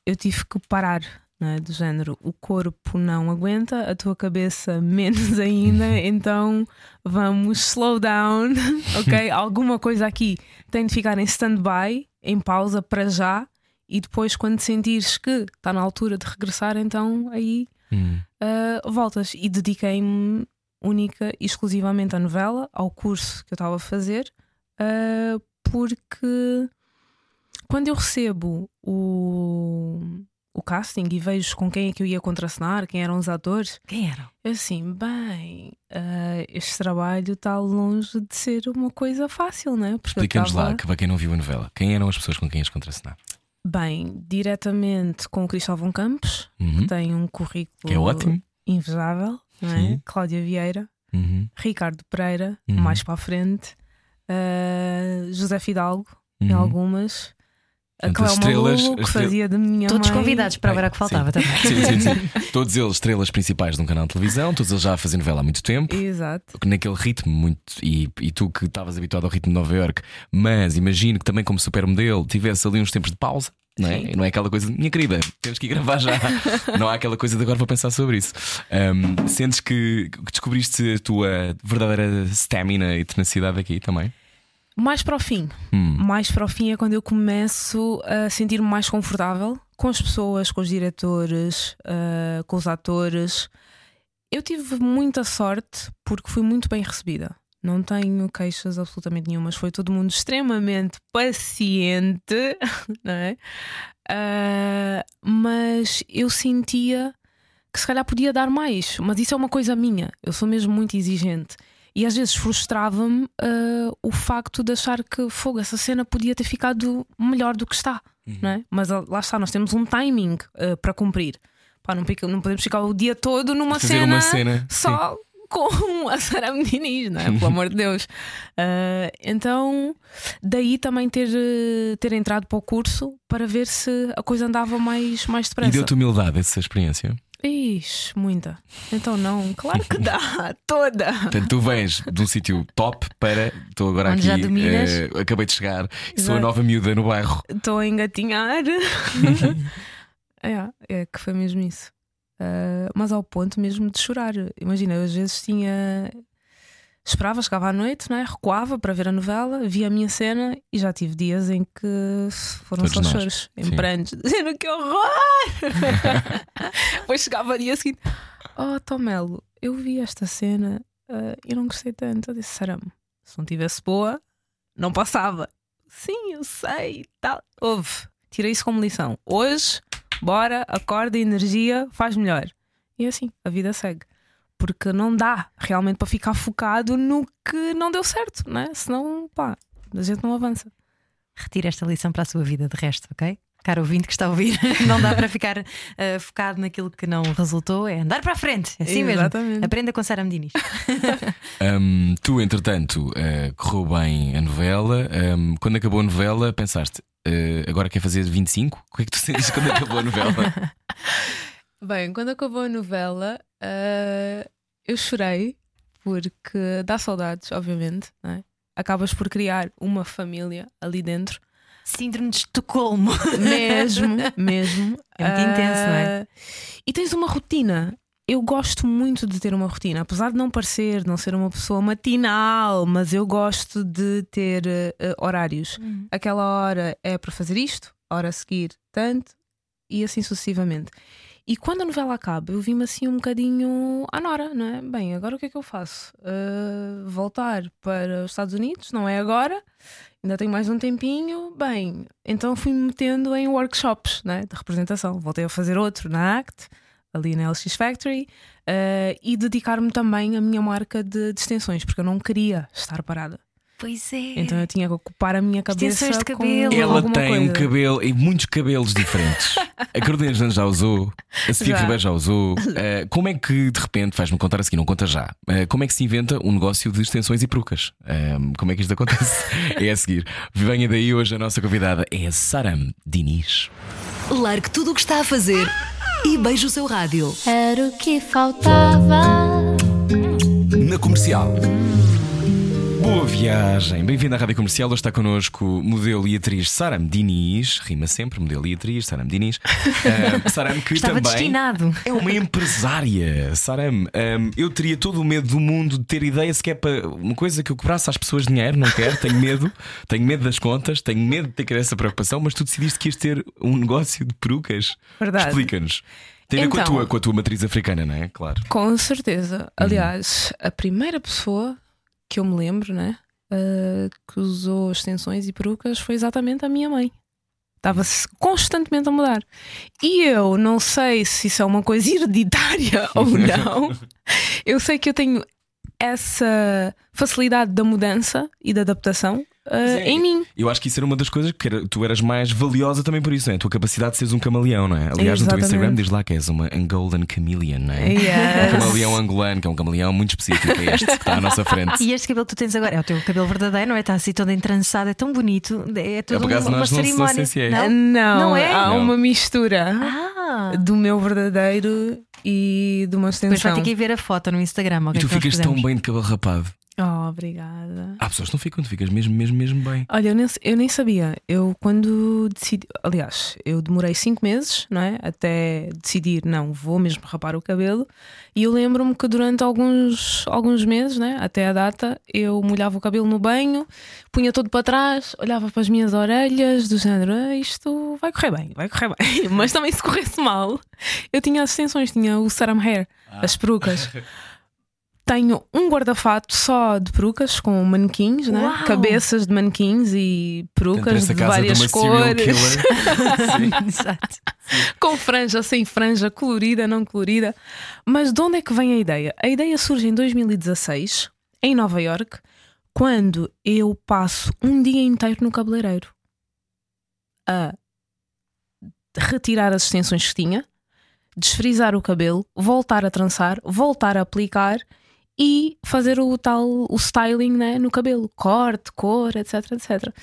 eu tive que parar. Não é? Do género, o corpo não aguenta, a tua cabeça menos ainda, então vamos slow down, ok? Alguma coisa aqui tem de ficar em stand-by, em pausa para já, e depois, quando sentires que está na altura de regressar, então aí Hum. uh, voltas. E dediquei-me única e exclusivamente à novela, ao curso que eu estava a fazer, uh, porque quando eu recebo o, o casting e vejo com quem é que eu ia contracenar, quem eram os atores, Quem eram? eu assim, bem, uh, este trabalho está longe de ser uma coisa fácil, não é? Porque eu Explica-nos lá, que para quem não viu a novela, quem eram as pessoas com quem ias contracenar? Bem, diretamente com o Cristóvão Campos, Uhum. que tem um currículo Que é ótimo. invejável, não é? Cláudia Vieira, Uhum. Ricardo Pereira, Uhum. mais para a frente, uh, José Fidalgo, em Uhum. algumas, Portanto, as Cléo estrelas- que fazia de minha Todos mãe. convidados para Bem, agora que faltava sim. também. Sim, sim, sim. Todos eles estrelas principais de um canal de televisão, todos eles já a fazer novela há muito tempo. Exato. naquele ritmo muito e, e tu que estavas habituado ao ritmo de Nova York, mas imagino que também como supermodelo tivesse ali uns tempos de pausa. Não é? Não é aquela coisa, minha querida, temos que ir gravar já. não há aquela coisa de agora vou pensar sobre isso. Ahm, sentes que, que descobriste a tua verdadeira stamina e tenacidade aqui também? Mais para o fim. Hum. Mais para o fim é quando eu começo a sentir-me mais confortável com as pessoas, com os diretores, ah, com os atores. Eu tive muita sorte porque fui muito bem recebida. Não tenho queixas absolutamente nenhumas. Foi todo mundo extremamente paciente, não é? Ah, mas eu sentia que se calhar podia dar mais. Mas isso é uma coisa minha. Eu sou mesmo muito exigente. E às vezes frustrava-me ah, o facto de achar que fogo, essa cena podia ter ficado melhor do que está. Não é? Mas ah, lá está, nós temos um timing ah, para cumprir. Pá, não, não podemos ficar o dia todo numa cena, cena, só com a Sara Diniz, não é? Pelo amor de Deus. Ah, então, daí também ter, ter entrado para o curso para ver se a coisa andava mais, mais E depressa. deu-te humildade essa experiência? Ixi, muita. Então não, claro que dá, toda. Portanto, tu vens de um sítio top para. Estou agora Onde aqui. eh, acabei de chegar e sou a nova miúda no bairro. Estou a engatinhar. é, é que foi mesmo isso. Ah, mas ao ponto mesmo de chorar. Imagina, eu às vezes tinha. Esperava, chegava à noite, não é? recuava para ver a novela, via a minha cena e já tive dias em que foram Todos só choros, em prantos, dizendo que horror! Depois chegava dia seguinte: Oh, Tomelo, eu vi esta cena ah, e não gostei tanto. Eu disse: Sarame, se não tivesse boa, não passava. Sim, eu sei. Tal. Houve. Tirei isso como lição. Hoje, bora, acorda, energia, faz melhor. E assim, a vida segue. Porque não dá realmente para ficar focado no que não deu certo, não é? Senão, pá, a gente não avança. Retira esta lição para a sua vida de resto, ok? Caro ouvinte que está a ouvir, não dá para ficar eh, focado naquilo que não resultou, é andar para a frente, é assim mesmo. Exatamente. Aprenda com Sara Medinis. Hum, tu, entretanto, eh, correu bem a novela. Hum, quando acabou a novela, pensaste, eh, agora quer fazer 25? O que é que tu sentes quando acabou a novela? Bem, quando acabou a novela, ah, eu chorei porque dá saudades, obviamente, não é? Acabas por criar uma família ali dentro. Síndrome de Estocolmo. Mesmo, mesmo. É muito intenso, não é? Ah, E tens uma rotina. Eu gosto muito de ter uma rotina, apesar de não parecer, não ser uma pessoa matinal, mas eu gosto de ter eh, eh, horários. Uhum. Aquela hora é para fazer isto, hora a seguir tanto, e assim sucessivamente. E quando a novela acaba, eu vi-me assim um bocadinho à nora, não é? Bem, agora o que é que eu faço? Ah, voltar para os Estados Unidos? Não é agora, ainda tenho mais um tempinho. Bem, então fui-me metendo em workshops né, de representação. Voltei a fazer outro na ACT, ali na LX Factory, ah, e dedicar-me também à minha marca de, de extensões, porque eu não queria estar parada. Pois é. Então eu tinha que ocupar a minha cabeça. De com cabelo. Ela alguma tem um coisa. cabelo e muitos cabelos diferentes. A Carolina já usou, a Sofia Já. Ribeiro já usou. Eh, como é que de repente, vais-me contar a seguir, não conta já, eh, como é que se inventa um negócio de extensões e perucas? Eh, como é que isto acontece? é a seguir. Venha daí hoje a nossa convidada é a Saram Diniz. Largue tudo o que está a fazer e beije o seu rádio. Era o que faltava. Na comercial. Boa viagem, bem-vinda à Rádio Comercial. Hoje está connosco modelo e atriz Saram Diniz, rima sempre, modelo e atriz, Saram Diniz. Uh, Saram, que Estava também destinado. é uma empresária. Saram, um, eu teria todo o medo do mundo de ter ideia sequer para uma coisa que eu cobrasse às pessoas dinheiro, não quero, tenho medo, tenho medo das contas, tenho medo de ter que ter essa preocupação, mas tu decidiste que ias ter um negócio de perucas. Verdade. Explica-nos. Tem a ver com, a Então. tua, com a tua matriz africana, não é? Claro. Com certeza. Aliás, a primeira pessoa que eu me lembro, né, ah, que usou extensões e perucas foi exatamente a minha mãe. Estava-se constantemente a mudar. E eu não sei se isso é uma coisa hereditária ou não. Eu sei que eu tenho essa facilidade da mudança e da adaptação ah, é. em mim. Eu acho que isso era uma das coisas que era- tu eras mais valiosa também por isso, não é? A tua capacidade de seres um camaleão, não é? Aliás, no teu Exatamente. Instagram diz lá que és uma Angolan Chameleon, não é? Yes. Um camaleão angolano, que é um camaleão muito específico, é este que está à nossa frente. E este cabelo que tu tens agora é o teu cabelo verdadeiro, não é? Está assim todo entrançado, é tão bonito. É tudo acaso uma, uma nós não- não cerimónia. se é. Não? Não, Não é? há Não. uma mistura Ah! do meu verdadeiro e de uma Depois vai extensão. ter que ir ver a foto no Instagram. E ok, tu ficas tão bem de cabelo rapado. Oh, obrigada. Há pessoas que não ficam, tu ficas mesmo, mesmo, mesmo bem. Olha, eu nem, eu nem sabia. Eu, quando decidi. Aliás, eu demorei cinco meses, não é? Até decidir, não, vou mesmo rapar o cabelo. E eu lembro-me que durante alguns, alguns meses, né? Até a data, eu molhava o cabelo no banho, punha todo para trás, olhava para as minhas orelhas, do género, "Ah, isto vai correr bem, vai correr bem. Mas também se corresse mal, eu tinha as extensões, tinha o Saram Hair, as perucas. Tenho um guarda-fato só de perucas com manequins, né? Uau! cabeças de manequins e perucas de várias de cores. Exato. com franja, sem franja, colorida, não colorida. Mas de onde é que vem a ideia? A ideia surge em 2016, em Nova York, quando eu passo um dia inteiro no cabeleireiro a retirar as extensões que tinha, desfrizar o cabelo, voltar a trançar, voltar a aplicar e fazer o tal o styling né, no cabelo, corte, cor, etc, etc.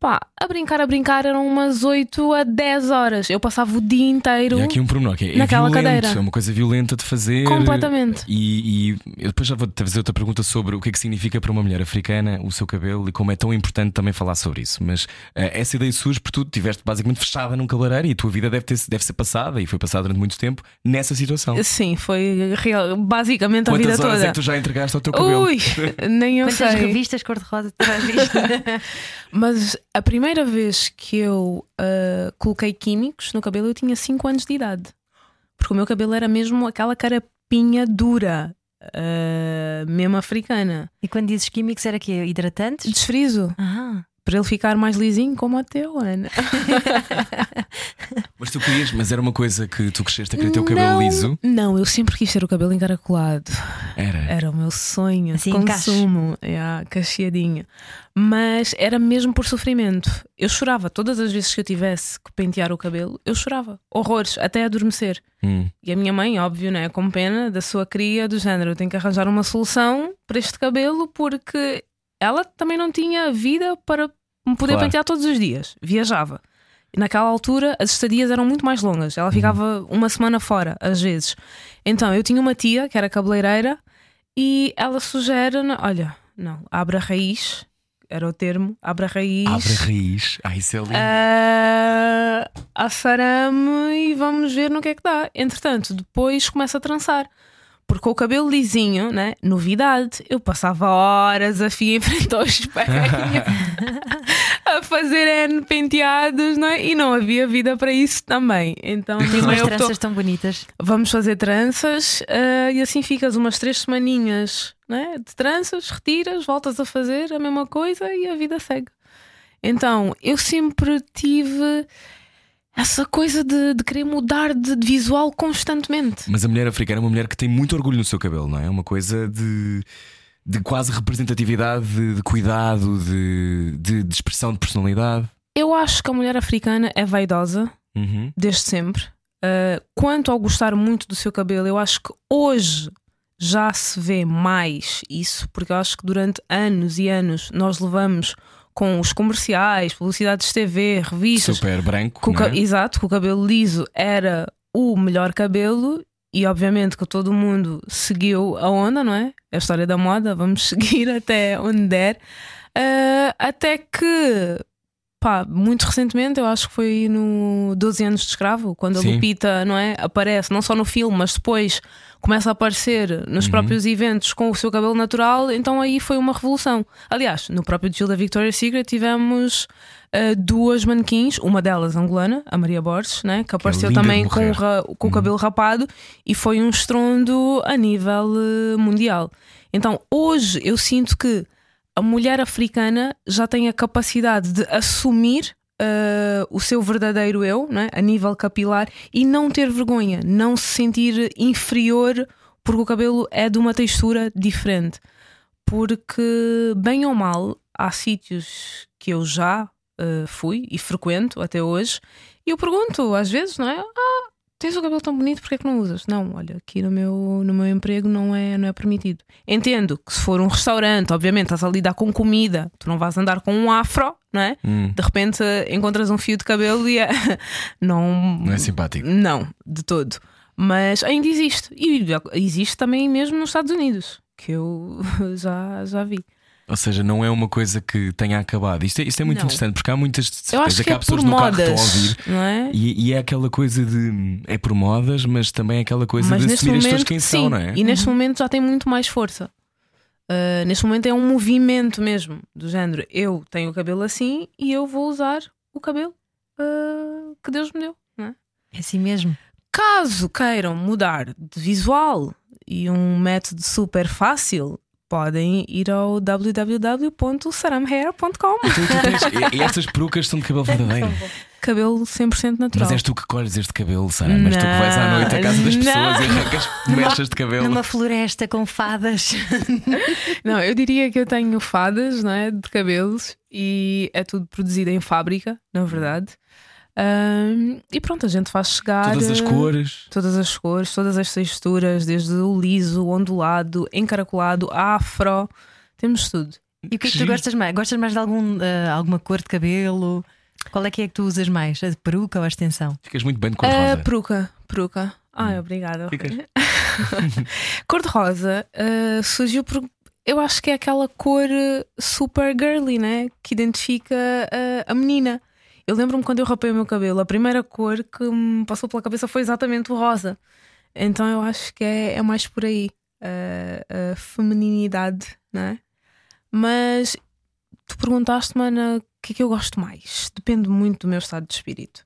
Pá, a brincar, a brincar eram umas 8 a 10 horas. Eu passava o dia inteiro. E há aqui um pormenor que é, é Naquela violento, cadeira. é uma coisa violenta de fazer. Completamente. E, e eu depois já vou-te fazer outra pergunta sobre o que é que significa para uma mulher africana o seu cabelo e como é tão importante também falar sobre isso. Mas eh, essa ideia surge porque tu estiveste basicamente fechada num cabeleireiro e a tua vida deve, ter, deve ser passada e foi passada durante muito tempo nessa situação. Sim, foi real, basicamente a Quantas vida horas toda. é que tu já entregaste ao teu cabelo? Ui, nem eu Quantas sei. revistas cor-de-rosa terás visto? Mas a primeira vez que eu ah, coloquei químicos no cabelo, eu tinha 5 anos de idade. Porque o meu cabelo era mesmo aquela carapinha dura, ah, mesmo africana. e quando dizes químicos, era que Hidratantes? Desfrizo, Ah, para ele ficar mais lisinho como o teu, Ana. Mas tu querias, mas era uma coisa que tu cresceste a querer ter o cabelo Não, liso? Não, eu sempre quis ter o cabelo encaracolado. Era. Era o meu sonho Assim, consumo, é, cacheadinho. Mas era mesmo por sofrimento. Eu chorava todas as vezes que eu tivesse que pentear o cabelo, eu chorava. Horrores, até adormecer. Hum. E a minha mãe, óbvio, né, com pena da sua cria, do género, eu tenho que arranjar uma solução para este cabelo porque ela também não tinha vida para me poder Claro. pentear todos os dias. Viajava. Naquela altura as estadias eram muito mais longas. Ela ficava uma semana fora, às vezes. Então eu tinha uma tia que era cabeleireira e ela sugere: olha, não, abre a raiz, era o termo, abre a raiz. Abre a raiz. Ah, isso é lindo. Ah, assarame e vamos ver no que é que dá. Entretanto, depois começa a trançar. Porque com o cabelo lisinho, né? novidade, eu passava horas a fio em frente ao espelho a fazer N penteados não é? e não havia vida para isso também. Então, Tem mãe umas optou, tranças tão bonitas. vamos fazer tranças ah, e assim ficas umas três semaninhas né? de tranças, retiras, voltas a fazer a mesma coisa e a vida segue. Então eu sempre tive essa coisa de, de querer mudar de, de visual constantemente. Mas a mulher africana é uma mulher que tem muito orgulho no seu cabelo, não é? É uma coisa de, de quase representatividade, de, de cuidado, de, de, expressão de personalidade. Eu acho que a mulher africana é vaidosa Uhum. desde sempre. Uh, quanto ao gostar muito do seu cabelo, eu acho que hoje já se vê mais isso, porque eu acho que durante anos e anos nós levamos com os comerciais, publicidades de TV, revistas, Super branco. com é? Exato, que o cabelo liso era o melhor cabelo e obviamente que todo mundo seguiu a onda, não é? É a história da moda, vamos seguir até onde der. Ah, até que, pá, muito recentemente, eu acho que foi no 12 anos de escravo, quando a Sim. Lupita, não é? Aparece, não só no filme, mas depois começa a aparecer nos Uhum. próprios eventos com o seu cabelo natural, então aí foi uma revolução. Aliás, no próprio desfile da Victoria's Secret tivemos uh, duas manequins, uma delas angolana, a Maria Borges, né, que apareceu linda de também com, o com o cabelo rapado e foi um estrondo a nível eh, mundial. Então hoje eu sinto que a mulher africana já tem a capacidade de assumir eh, o seu verdadeiro eu, né, a nível capilar, e não ter vergonha, não se sentir inferior porque o cabelo é de uma textura diferente. Porque, bem ou mal, há sítios que eu já eh, fui e frequento até hoje, e eu pergunto às vezes, não é? Ah, tens o cabelo tão bonito, porquê é que não usas? Não, olha, aqui no meu, no meu emprego não é, não é permitido. Entendo que se for um restaurante, obviamente estás a lidar com comida, tu não vais andar com um afro, não é? Hum, De repente encontras um fio de cabelo e é... não, não é simpático. não, de todo. Mas ainda existe. E existe também mesmo nos Estados Unidos. que eu já, já vi. Ou seja, não é uma coisa que tenha acabado. Isto é, isto é muito Não. interessante porque há muitas Eu acho que, há é pessoas por no carro que estão a modas, ouvir. não é? E, e é aquela coisa de. É por modas, mas também é aquela coisa Mas de assumir as pessoas momento, quem sim, são, não é? e neste momento já tem muito mais força. Uh, neste momento é um movimento mesmo, do género. Eu tenho o cabelo assim e eu vou usar o cabelo uh, que Deus me deu. não é? É assim mesmo. Caso queiram mudar de visual e um método super fácil, podem ir ao www.saramhair.com. E, e estas perucas são de cabelo verdadeiro. Cabelo 100% natural. Mas és tu que colhes este cabelo, Sara. Mas tu que vais à noite à casa das Não. pessoas e arrancas mechas de cabelo. Numa floresta com fadas. Não, eu diria que eu tenho fadas não é, de cabelos e é tudo produzido em fábrica, na verdade. E pronto, a gente faz chegar Todas as eh, cores. todas as cores, todas as texturas, desde o liso, o ondulado, encaracolado, afro, temos tudo. E o que é que tu gostas mais? Gostas mais de algum, eh, alguma cor de cabelo? Qual é que é que tu usas mais? A de peruca ou a extensão? Ficas muito bem de cor A rosa. peruca, peruca. Ai, obrigada. Hum. Ficas. Cor-de-rosa eh, surgiu por. Eu acho que é aquela cor eh, super girly, né? Que identifica eh, a menina. Eu lembro-me quando eu rapei o meu cabelo, a primeira cor que me passou pela cabeça foi exatamente o rosa. Então eu acho que é, é mais por aí. eh, a femininidade, né? Mas tu perguntaste-me, Ana, o que é que eu gosto mais? Depende muito do meu estado de espírito.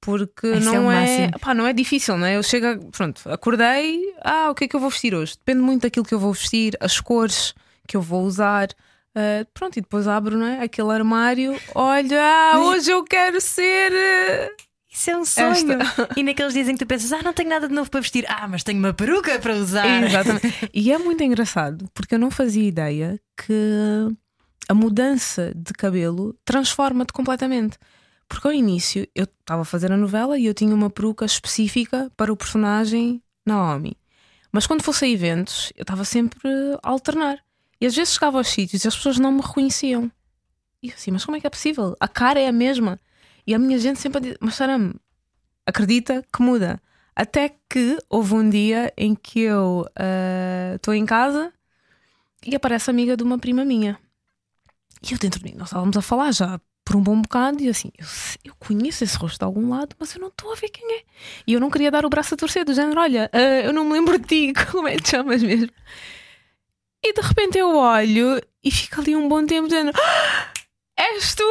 Porque Esse é não é, máximo. pá, não é difícil, não é? Eu chego, a- pronto, acordei, ah, o que é que eu vou vestir hoje? Depende muito daquilo que eu vou vestir, as cores que eu vou usar. Ah, pronto, e depois abro não é? aquele armário, olha, ah, hoje eu quero ser. eh, Isso é um sonho. E naqueles dias em que tu pensas, ah, não tenho nada de novo para vestir, ah, mas tenho uma peruca para usar. Exatamente. E é muito engraçado porque eu não fazia ideia que a mudança de cabelo transforma-te completamente. Porque ao início eu estava a fazer a novela e eu tinha uma peruca específica para o personagem Naomi. Mas quando fosse a eventos, eu estava sempre a alternar. E às vezes chegava aos sítios e as pessoas não me reconheciam. E eu assim, mas como é que é possível? A cara é a mesma. E a minha gente sempre a dizer, mas Saram, acredita que muda. Até que houve um dia em que eu estou em casa e aparece a amiga de uma prima minha. E eu dentro de mim, nós estávamos a falar já por um bom bocado e assim, eu, eu conheço esse rosto de algum lado, mas eu não estou a ver quem é. E eu não queria dar o braço a torcer, do género, olha, ah, eu não me lembro de ti, como é que te chamas mesmo? E de repente eu olho e fico ali um bom tempo dizendo: "Ah, És tu!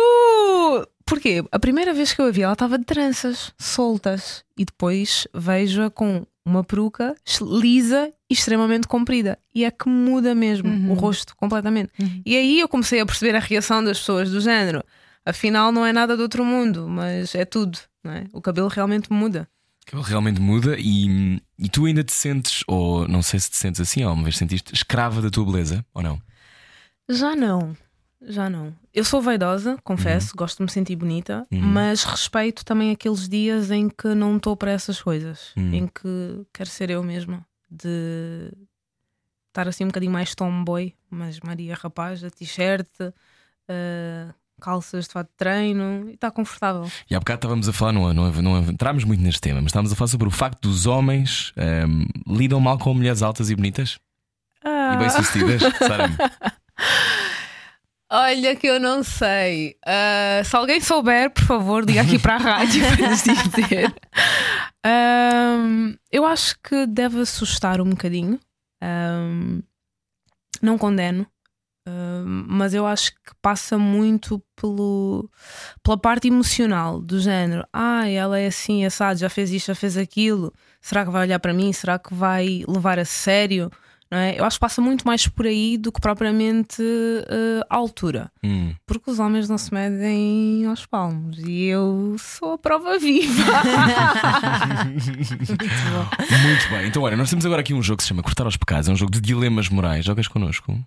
Porquê? A primeira vez que eu a vi, ela estava de tranças, soltas, e depois vejo-a com uma peruca lisa e extremamente comprida. E é que muda mesmo Uhum. o rosto completamente. Uhum. E aí eu comecei a perceber a reação das pessoas do género. Afinal, não é nada do outro mundo, mas é tudo. Não é? O cabelo realmente muda. Cabelo realmente muda e, e tu ainda te sentes, ou não sei se te sentes assim, ou uma vez sentiste escrava da tua beleza, ou não? Já não, já não. Eu sou vaidosa, confesso, gosto de me sentir bonita, Uhum. mas respeito também aqueles dias em que não estou para essas coisas, Uhum. em que quero ser eu mesma, de estar assim um bocadinho mais tomboy, mas Maria Rapaz, a t-shirt, eh, calças de fato de treino e está confortável. E há bocado estávamos a falar, não, não, não entramos muito neste tema, mas estávamos a falar sobre o facto dos homens ehm, lidam mal com mulheres altas e bonitas e bem-sucedidas. Sara? Olha que eu não sei. Ah, se alguém souber, por favor, diga aqui para a rádio para nos dizer. Ahm, eu acho que deve assustar um bocadinho. Ahm, não condeno. Mas eu acho que passa muito pelo, pela parte emocional do género. Ah, ela é assim, assado, já fez isto, já fez aquilo. Será que vai olhar para mim? Será que vai levar a sério? Não é? Eu acho que passa muito mais por aí do que propriamente eh, a altura. Hum. Porque os homens não se medem aos palmos e eu sou a prova viva. Muito bem, então olha, nós temos agora aqui um jogo que se chama Cortar aos Pecados, é um jogo de dilemas morais. Jogas connosco?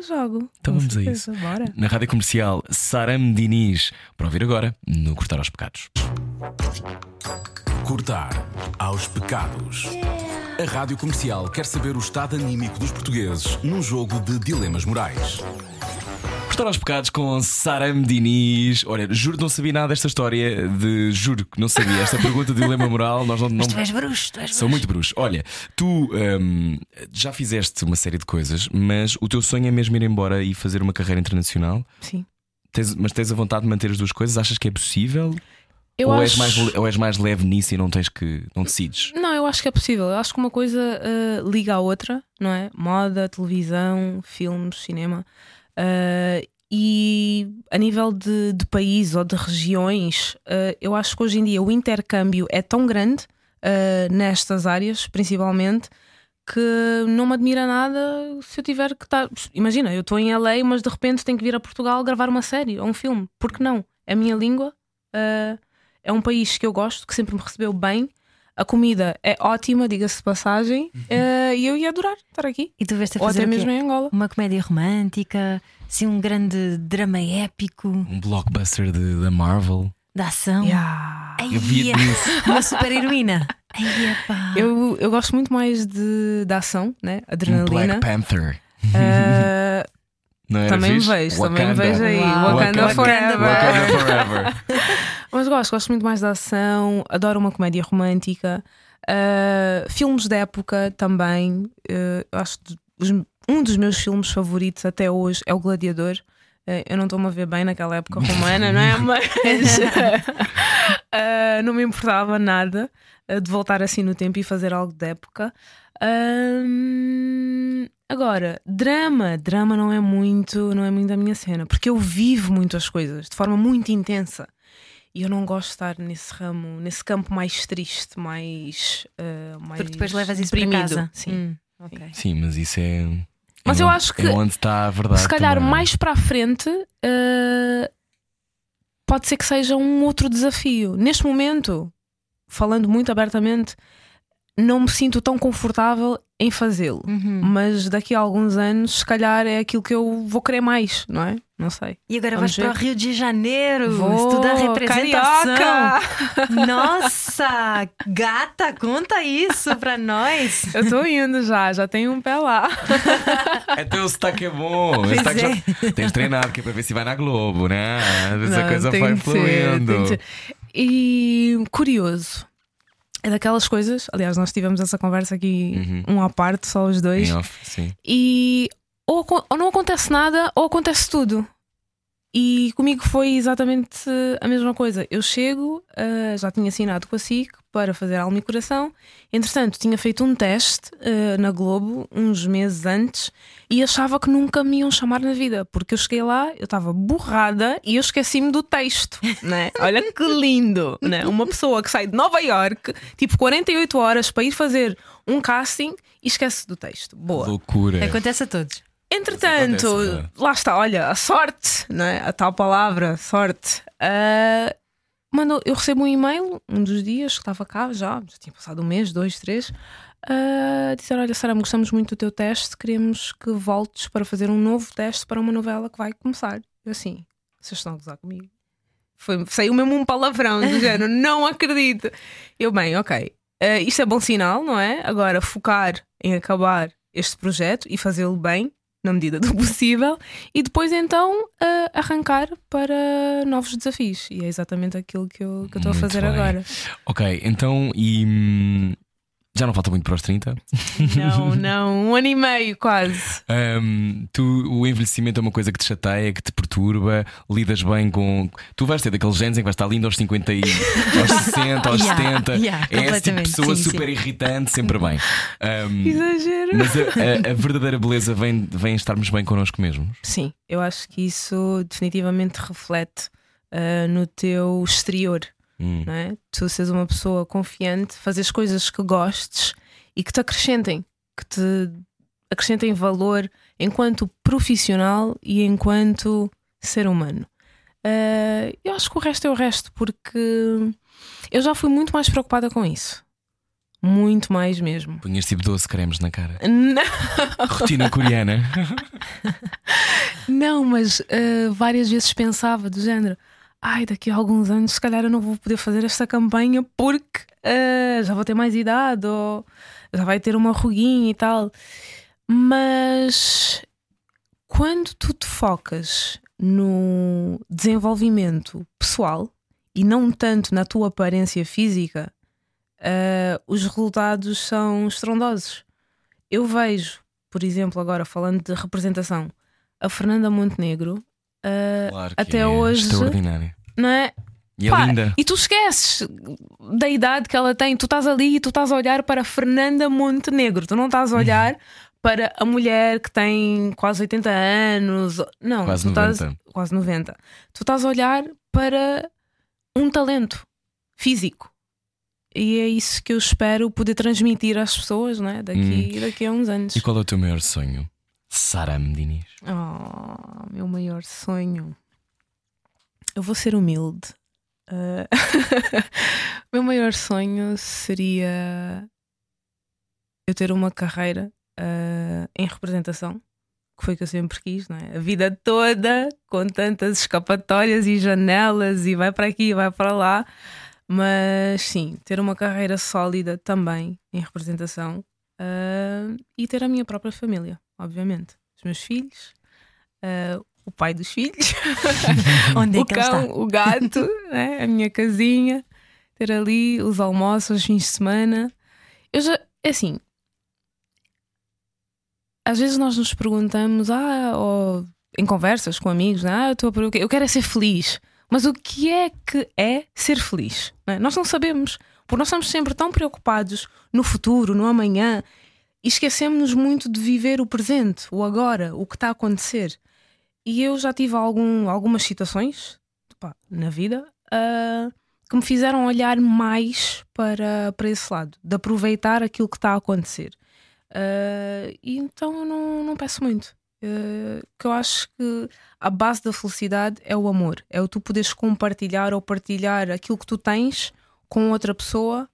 Jogo. Então vamos a certeza, Bora. Na rádio comercial Saram Diniz, para ouvir agora no Cortar aos Pecados. Cortar aos pecados. A Rádio Comercial quer saber o estado anímico dos portugueses num jogo de dilemas morais. Cortar aos pecados com Sara Diniz. Olha, juro que não sabia nada desta história de. Juro que não sabia. Esta pergunta de dilema moral, nós não. não... Mas tu és bruxo, tu és Sou bruxo. muito bruxo. Olha, tu hum, já fizeste uma série de coisas, mas o teu sonho é mesmo ir embora e fazer uma carreira internacional? Sim. Tens- mas tens a vontade de manter as duas coisas? Achas que é possível? Eu ou, acho... és mais, ou és mais leve nisso e não tens que. não decides? Não, eu acho que é possível. Eu acho que uma coisa eh, liga à outra, não é? Moda, televisão, filmes, cinema. Eh, e a nível de, de país ou de regiões, eh, eu acho que hoje em dia o intercâmbio é tão grande eh, nestas áreas, principalmente, que não me admira nada se eu tiver que estar. Imagina, eu estou em LA, mas de repente tenho que vir a Portugal gravar uma série ou um filme. Por que não? É a minha língua. eh, é um país que eu gosto, que sempre me recebeu bem. A comida é ótima, diga-se de passagem, eh, e eu ia adorar estar aqui. E tu veste a Ou fazer até o quê? mesmo em Angola. uma comédia romântica, assim, um grande drama épico Um blockbuster da Marvel. da ação. Yeah. Ai, Eu via é. nisso. Uma super heroína. Ai. Eu, eu gosto muito mais de, de ação, né? Um adrenalina. Black Panther. Não era também me fixe? vejo, também me Wakanda. vejo aí. Uau. Wakanda, Wakanda- Forever. Wakanda Forever. Mas gosto, gosto muito mais da ação, adoro uma comédia romântica, Uh, filmes da época também. Uh, acho que os- um dos meus filmes favoritos até hoje é O Gladiador. Uh, eu não estou-me a ver bem naquela época romana, não é? Mas não me importava nada de voltar assim no tempo e fazer algo da época. Agora, drama, drama não é muito, não é muito a minha cena, porque eu vivo muito as coisas de forma muito intensa. E eu não gosto de estar nesse ramo, nesse campo mais triste, mais. uh, mais Porque depois levas isso para deprimido. casa. Sim. Hum, ok. Sim, mas isso é. Mas é eu onde- acho que É onde está a verdade. Se calhar também. mais para a frente uh, pode ser que seja um outro desafio. Neste momento, falando muito abertamente, não me sinto tão confortável em fazê-lo. Uhum. Mas daqui a alguns anos, se calhar é aquilo que eu vou querer mais, não é? Não sei. E agora Vamos vais para o ver. Rio de Janeiro Vou, estudar representação. carioca! Nossa, gata, conta isso para nós. Eu estou indo já, já tenho um pé lá. Até o sotaque é bom. Pois O sotaque é. já... Tens treinado que é para ver se vai na Globo, né? Às vezes a Não, coisa vai fluindo. ser. E curioso. É daquelas coisas, aliás, nós tivemos essa conversa aqui um à parte, só os dois, off, e ou, ou não acontece nada ou acontece tudo. E comigo foi exatamente a mesma coisa. Eu chego, ah, já tinha assinado com a SIC para fazer alma e coração. Entretanto, tinha feito um teste ah, na Globo uns meses antes e achava que nunca me iam chamar na vida, porque eu cheguei lá, eu estava borrada e eu esqueci-me do texto. Né? Olha que lindo! Né? Uma pessoa que sai de Nova York, tipo 48 horas, para ir fazer um casting e esquece do texto. Boa. Loucura. Acontece a todos. Entretanto, acontece, é. lá está, olha, a sorte, não é? a tal palavra, sorte. Ah, mandou, eu recebo um e-mail um dos dias que estava cá já, já tinha passado um mês, dois, três, a dizer: Olha, Sara, gostamos muito do teu teste, queremos que voltes para fazer um novo teste para uma novela que vai começar. Eu assim, vocês estão a gozar comigo? Foi, saiu mesmo um palavrão do género, não acredito. Eu, bem, ok, ah, isto é bom sinal, não é? Agora, focar em acabar este projeto e fazê-lo bem, na medida do possível, e depois então ah, arrancar para novos desafios. E é exatamente aquilo que eu que eu estou a fazer bem. agora. Ok, então e. Já não falta muito para os 30. Não, não, um ano e meio quase. Hum, tu, o envelhecimento é uma coisa que te chateia, que te perturba, lidas bem com. Tu vais ter daqueles genes em que vais estar lindo aos 50 e aos 60, aos Yeah, 70. yeah, é esse tipo pessoa Sim, super sim. irritante, sempre bem. Hum, Exagero. mas a, a- a verdadeira beleza vem, vem estarmos bem connosco mesmos. Sim, eu acho que isso definitivamente reflete ah, no teu exterior. Hum. não é? Tu seres uma pessoa confiante, fazeres coisas que gostes e que te acrescentem, que te acrescentem valor enquanto profissional e enquanto ser humano. Ah, eu acho que o resto é o resto, porque eu já fui muito mais preocupada com isso. Muito mais mesmo. Punhas tipo 12 cremes na cara. Não, Rotina coreana. não mas ah, várias vezes pensava do género. Ai, daqui a alguns anos, se calhar eu não vou poder fazer esta campanha porque ah, já vou ter mais idade ou já vai ter uma ruguinha e tal. Mas quando tu te focas no desenvolvimento pessoal e não tanto na tua aparência física, uh, os resultados são estrondosos. Eu vejo, por exemplo, agora falando de representação, a Fernanda Montenegro uh, Claro que até é hoje, Extraordinária. Não é? E é Pá. E tu esqueces da idade que ela tem. Tu estás ali e tu estás a olhar para Fernanda Montenegro. Tu não estás a olhar Uhum. para a mulher que tem quase 80 anos. Não, Quase tu estás 90. quase 90. Tu estás a olhar para um talento físico. E é isso que eu espero poder transmitir às pessoas não é? daqui, daqui a uns anos. Hum. E qual é o teu maior sonho? Saram Diniz. Oh, meu maior sonho. Eu vou ser humilde. Ah, meu maior sonho seria eu ter uma carreira ah, em representação, que foi o que eu sempre quis, não é? A vida toda, com tantas escapatórias e janelas, e vai para aqui, vai para lá. Mas sim, ter uma carreira sólida também em representação ah, e ter a minha própria família, obviamente. Os meus filhos, o pai dos filhos, Onde é o cão, o gato, né? a minha casinha, ter ali os almoços, os fins de semana. Eu já, é assim, às vezes nós nos perguntamos, ah, ou em conversas com amigos, né? ah, eu, per- eu quero é ser feliz. Mas o que é que é ser feliz? não é? Nós não sabemos, porque nós estamos sempre tão preocupados no futuro, no amanhã, e esquecemos-nos muito de viver o presente, o agora, o que está a acontecer. E eu já tive algum, algumas situações pá, na vida ah, que me fizeram olhar mais para, para esse lado, de aproveitar aquilo que está a acontecer. Ah, e então eu não, não peço muito. Ah, que eu acho que a base da felicidade é o amor, é o tu poderes compartilhar ou partilhar aquilo que tu tens com outra pessoa.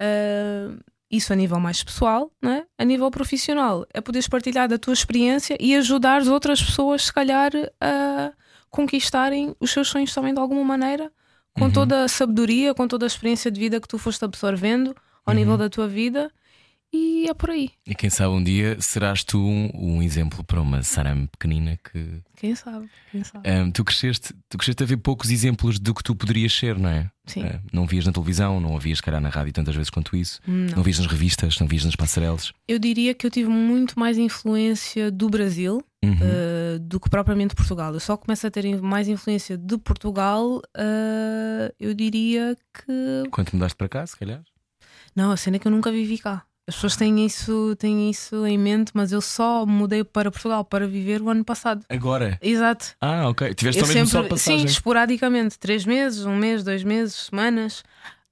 ah, isso a nível mais pessoal, não é? a nível profissional, é poderes partilhar da tua experiência e ajudar as outras pessoas, se calhar, a conquistarem os seus sonhos também de alguma maneira, com toda a sabedoria, com toda a experiência de vida que tu foste absorvendo ao nível da tua vida, e é por aí. E quem sabe um dia serás tu um, um exemplo para uma Saram pequenina que. Quem sabe? Quem sabe? Ahm, tu, cresceste, tu cresceste a ver poucos exemplos do que tu poderias ser, não é? Sim. Ah, não vias na televisão, não ouvias calhar na rádio tantas vezes quanto isso, Não. não vias nas revistas, não vias nas passarelas. Eu diria que eu tive muito mais influência do Brasil Uhum. uh, do que propriamente Portugal. Eu só começo a ter mais influência de Portugal, uh, eu diria que. Quando te mudaste para cá, se calhar? Não, a cena é que eu nunca vivi cá. As pessoas têm isso, têm isso em mente, mas eu só mudei para Portugal para viver o ano passado. Agora. Exato. Ah, ok. Tiveste Eu só mesmo só sempre, passagem. sim, esporadicamente, três meses, um mês, dois meses, semanas.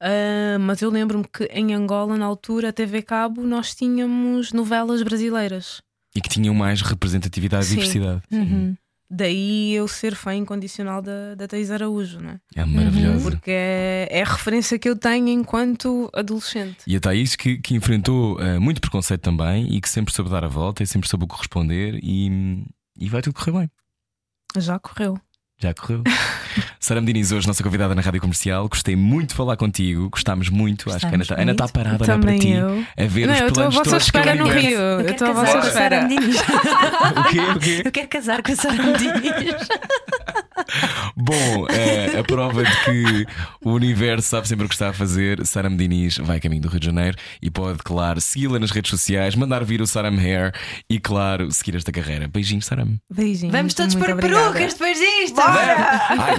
Ah, mas eu lembro-me que em Angola, na altura, a TV Cabo, nós tínhamos novelas brasileiras. E que tinham mais representatividade e diversidade. Uhum. Daí eu ser fã incondicional da, da Thais Araújo, né? É maravilhoso. Porque é, é a referência que eu tenho enquanto adolescente. E a Thaís que, que enfrentou ah, muito preconceito também e que sempre soube dar a volta e sempre soube corresponder e, e vai tudo correr bem. Já correu. Já correu. Sara Mediniz, hoje nossa convidada na Rádio Comercial. Gostei muito de falar contigo, gostámos muito. Acho que a Ana está- Ana está muito. parada a olhar Também para ti, eu. a ver Não, os eu estou à planos vossa espera no. Rio. Eu estou à vossa a espera. O quê? O quê? Eu quero casar com a Sara Mediniz. Bom, é, a prova de que o universo sabe sempre o que está a fazer. Sara Mediniz vai a caminho do Rio de Janeiro e pode, claro, segui-la nas redes sociais, mandar vir o Saram Hair e, claro, seguir esta carreira. Beijinhos, Saram. Beijinhos. Vamos todos para obrigada. perucas depois disto. Ai,